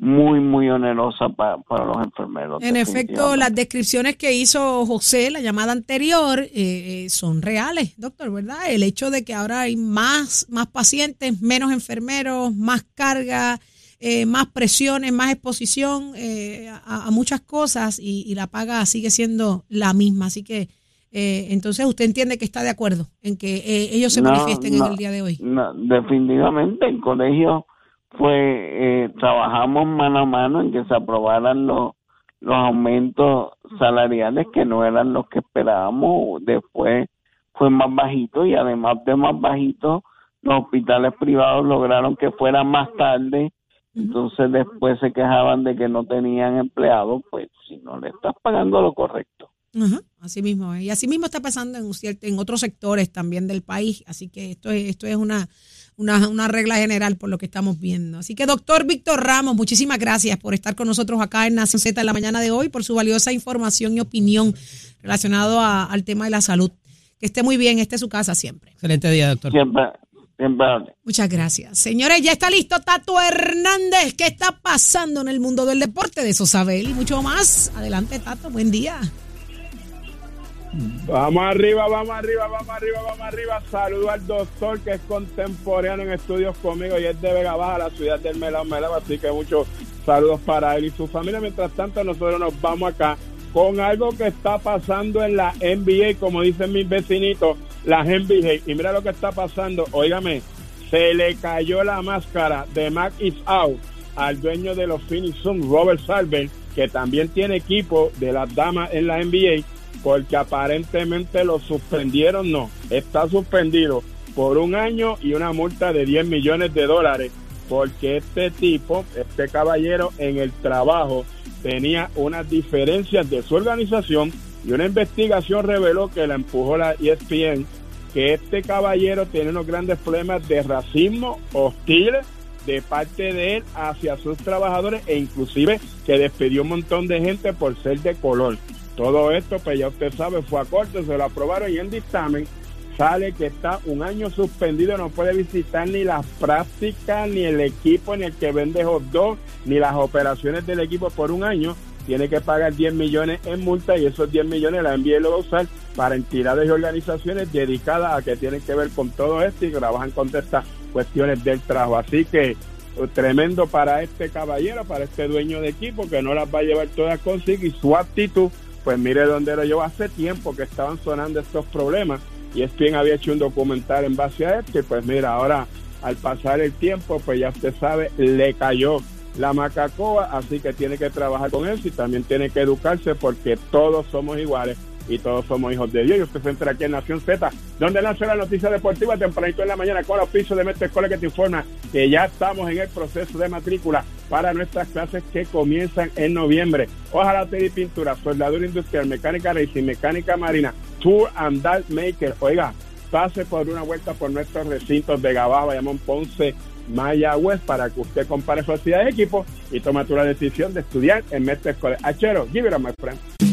muy muy onerosa pa- para los enfermeros En efecto, las descripciones que hizo José, la llamada anterior, eh, eh, son reales, doctor, ¿verdad? El hecho de que ahora hay más, más pacientes, menos enfermeros, más carga, eh, más presiones, más exposición eh, a, a muchas cosas y, y la paga sigue siendo la misma. Así que, eh, entonces, usted entiende que está de acuerdo en que eh, ellos se No, manifiesten no, en el día de hoy. no, definitivamente el colegio fue eh, trabajamos mano a mano en que se aprobaran los los aumentos salariales que no eran los que esperábamos. Después fue más bajito y además de más bajito los hospitales privados lograron que fuera más tarde. Entonces después se quejaban de que no tenían empleados pues si no le estás pagando lo correcto así mismo es. Y así mismo está pasando en, un cierto, en otros sectores también del país. Así que esto es, esto es una, una, una regla general por lo que estamos viendo. Así que, doctor Víctor Ramos, muchísimas gracias por estar con nosotros acá en Nación Z en la mañana de hoy, por su valiosa información y opinión relacionado a- al tema de la salud. Que esté muy bien, este es su casa siempre. Excelente día, doctor. siempre. Muchas gracias. Señores, ya está listo Tato Hernández. ¿Qué está pasando en el mundo del deporte? De eso sabe él y mucho más. Adelante, Tato. Buen día. Vamos arriba, vamos arriba, vamos arriba, vamos arriba. Saludo al doctor que es contemporáneo en estudios conmigo y es de Vega Baja, la ciudad del Melao Melao. Así que muchos saludos para él y su familia. Mientras tanto, nosotros nos vamos acá con algo que está pasando en la NBA, como dicen mis vecinitos, la NBA. Y mira lo que está pasando, óigame, se le cayó la máscara de Mac is out al dueño de los Phoenix Suns, Robert Sarver, que también tiene equipo de las damas en la NBA, porque aparentemente lo suspendieron, no, está suspendido por un año y una multa de 10 millones de dólares, porque este tipo, este caballero en el trabajo, tenía unas diferencias de su organización y una investigación reveló que la empujó la ESPN que este caballero tiene unos grandes problemas de racismo hostiles de parte de él hacia sus trabajadores e inclusive que despidió un montón de gente por ser de color. Todo esto, pues ya usted sabe, fue a corte, se lo aprobaron y en dictamen sale que está un año suspendido, no puede visitar ni las prácticas, ni el equipo, ni el que vende hot dog, ni las operaciones del equipo por un año. Tiene que pagar 10 millones en multa y esos 10 millones la NBA lo va a usar para entidades y organizaciones dedicadas a que tienen que ver con todo esto y trabajan con estas cuestiones del trabajo. Así que tremendo para este caballero, para este dueño de equipo que no las va a llevar todas consigo y su actitud, pues mire dónde lo llevó hace tiempo que estaban sonando estos problemas y es quien había hecho un documental en base a esto. Y pues mira, ahora al pasar el tiempo, pues ya usted sabe, le cayó la macacoa, así que tiene que trabajar con eso y también tiene que educarse porque todos somos iguales y todos somos hijos de Dios. Y usted se entra aquí en Nación Z, donde lanza la noticia deportiva tempranito en la mañana con los pisos de Mestre Escuela que te informa que ya estamos en el proceso de matrícula para nuestras clases que comienzan en noviembre. Ojalá y pintura, soldadura industrial, mecánica racing, mecánica marina, tour and dive maker. Oiga, pase por una vuelta por nuestros recintos de Gabá, Bayamón, Ponce, Mayagüez para que usted compare facilidades de equipo y tome la decisión de estudiar en Mestre Escuela. Achero, give it a my friend.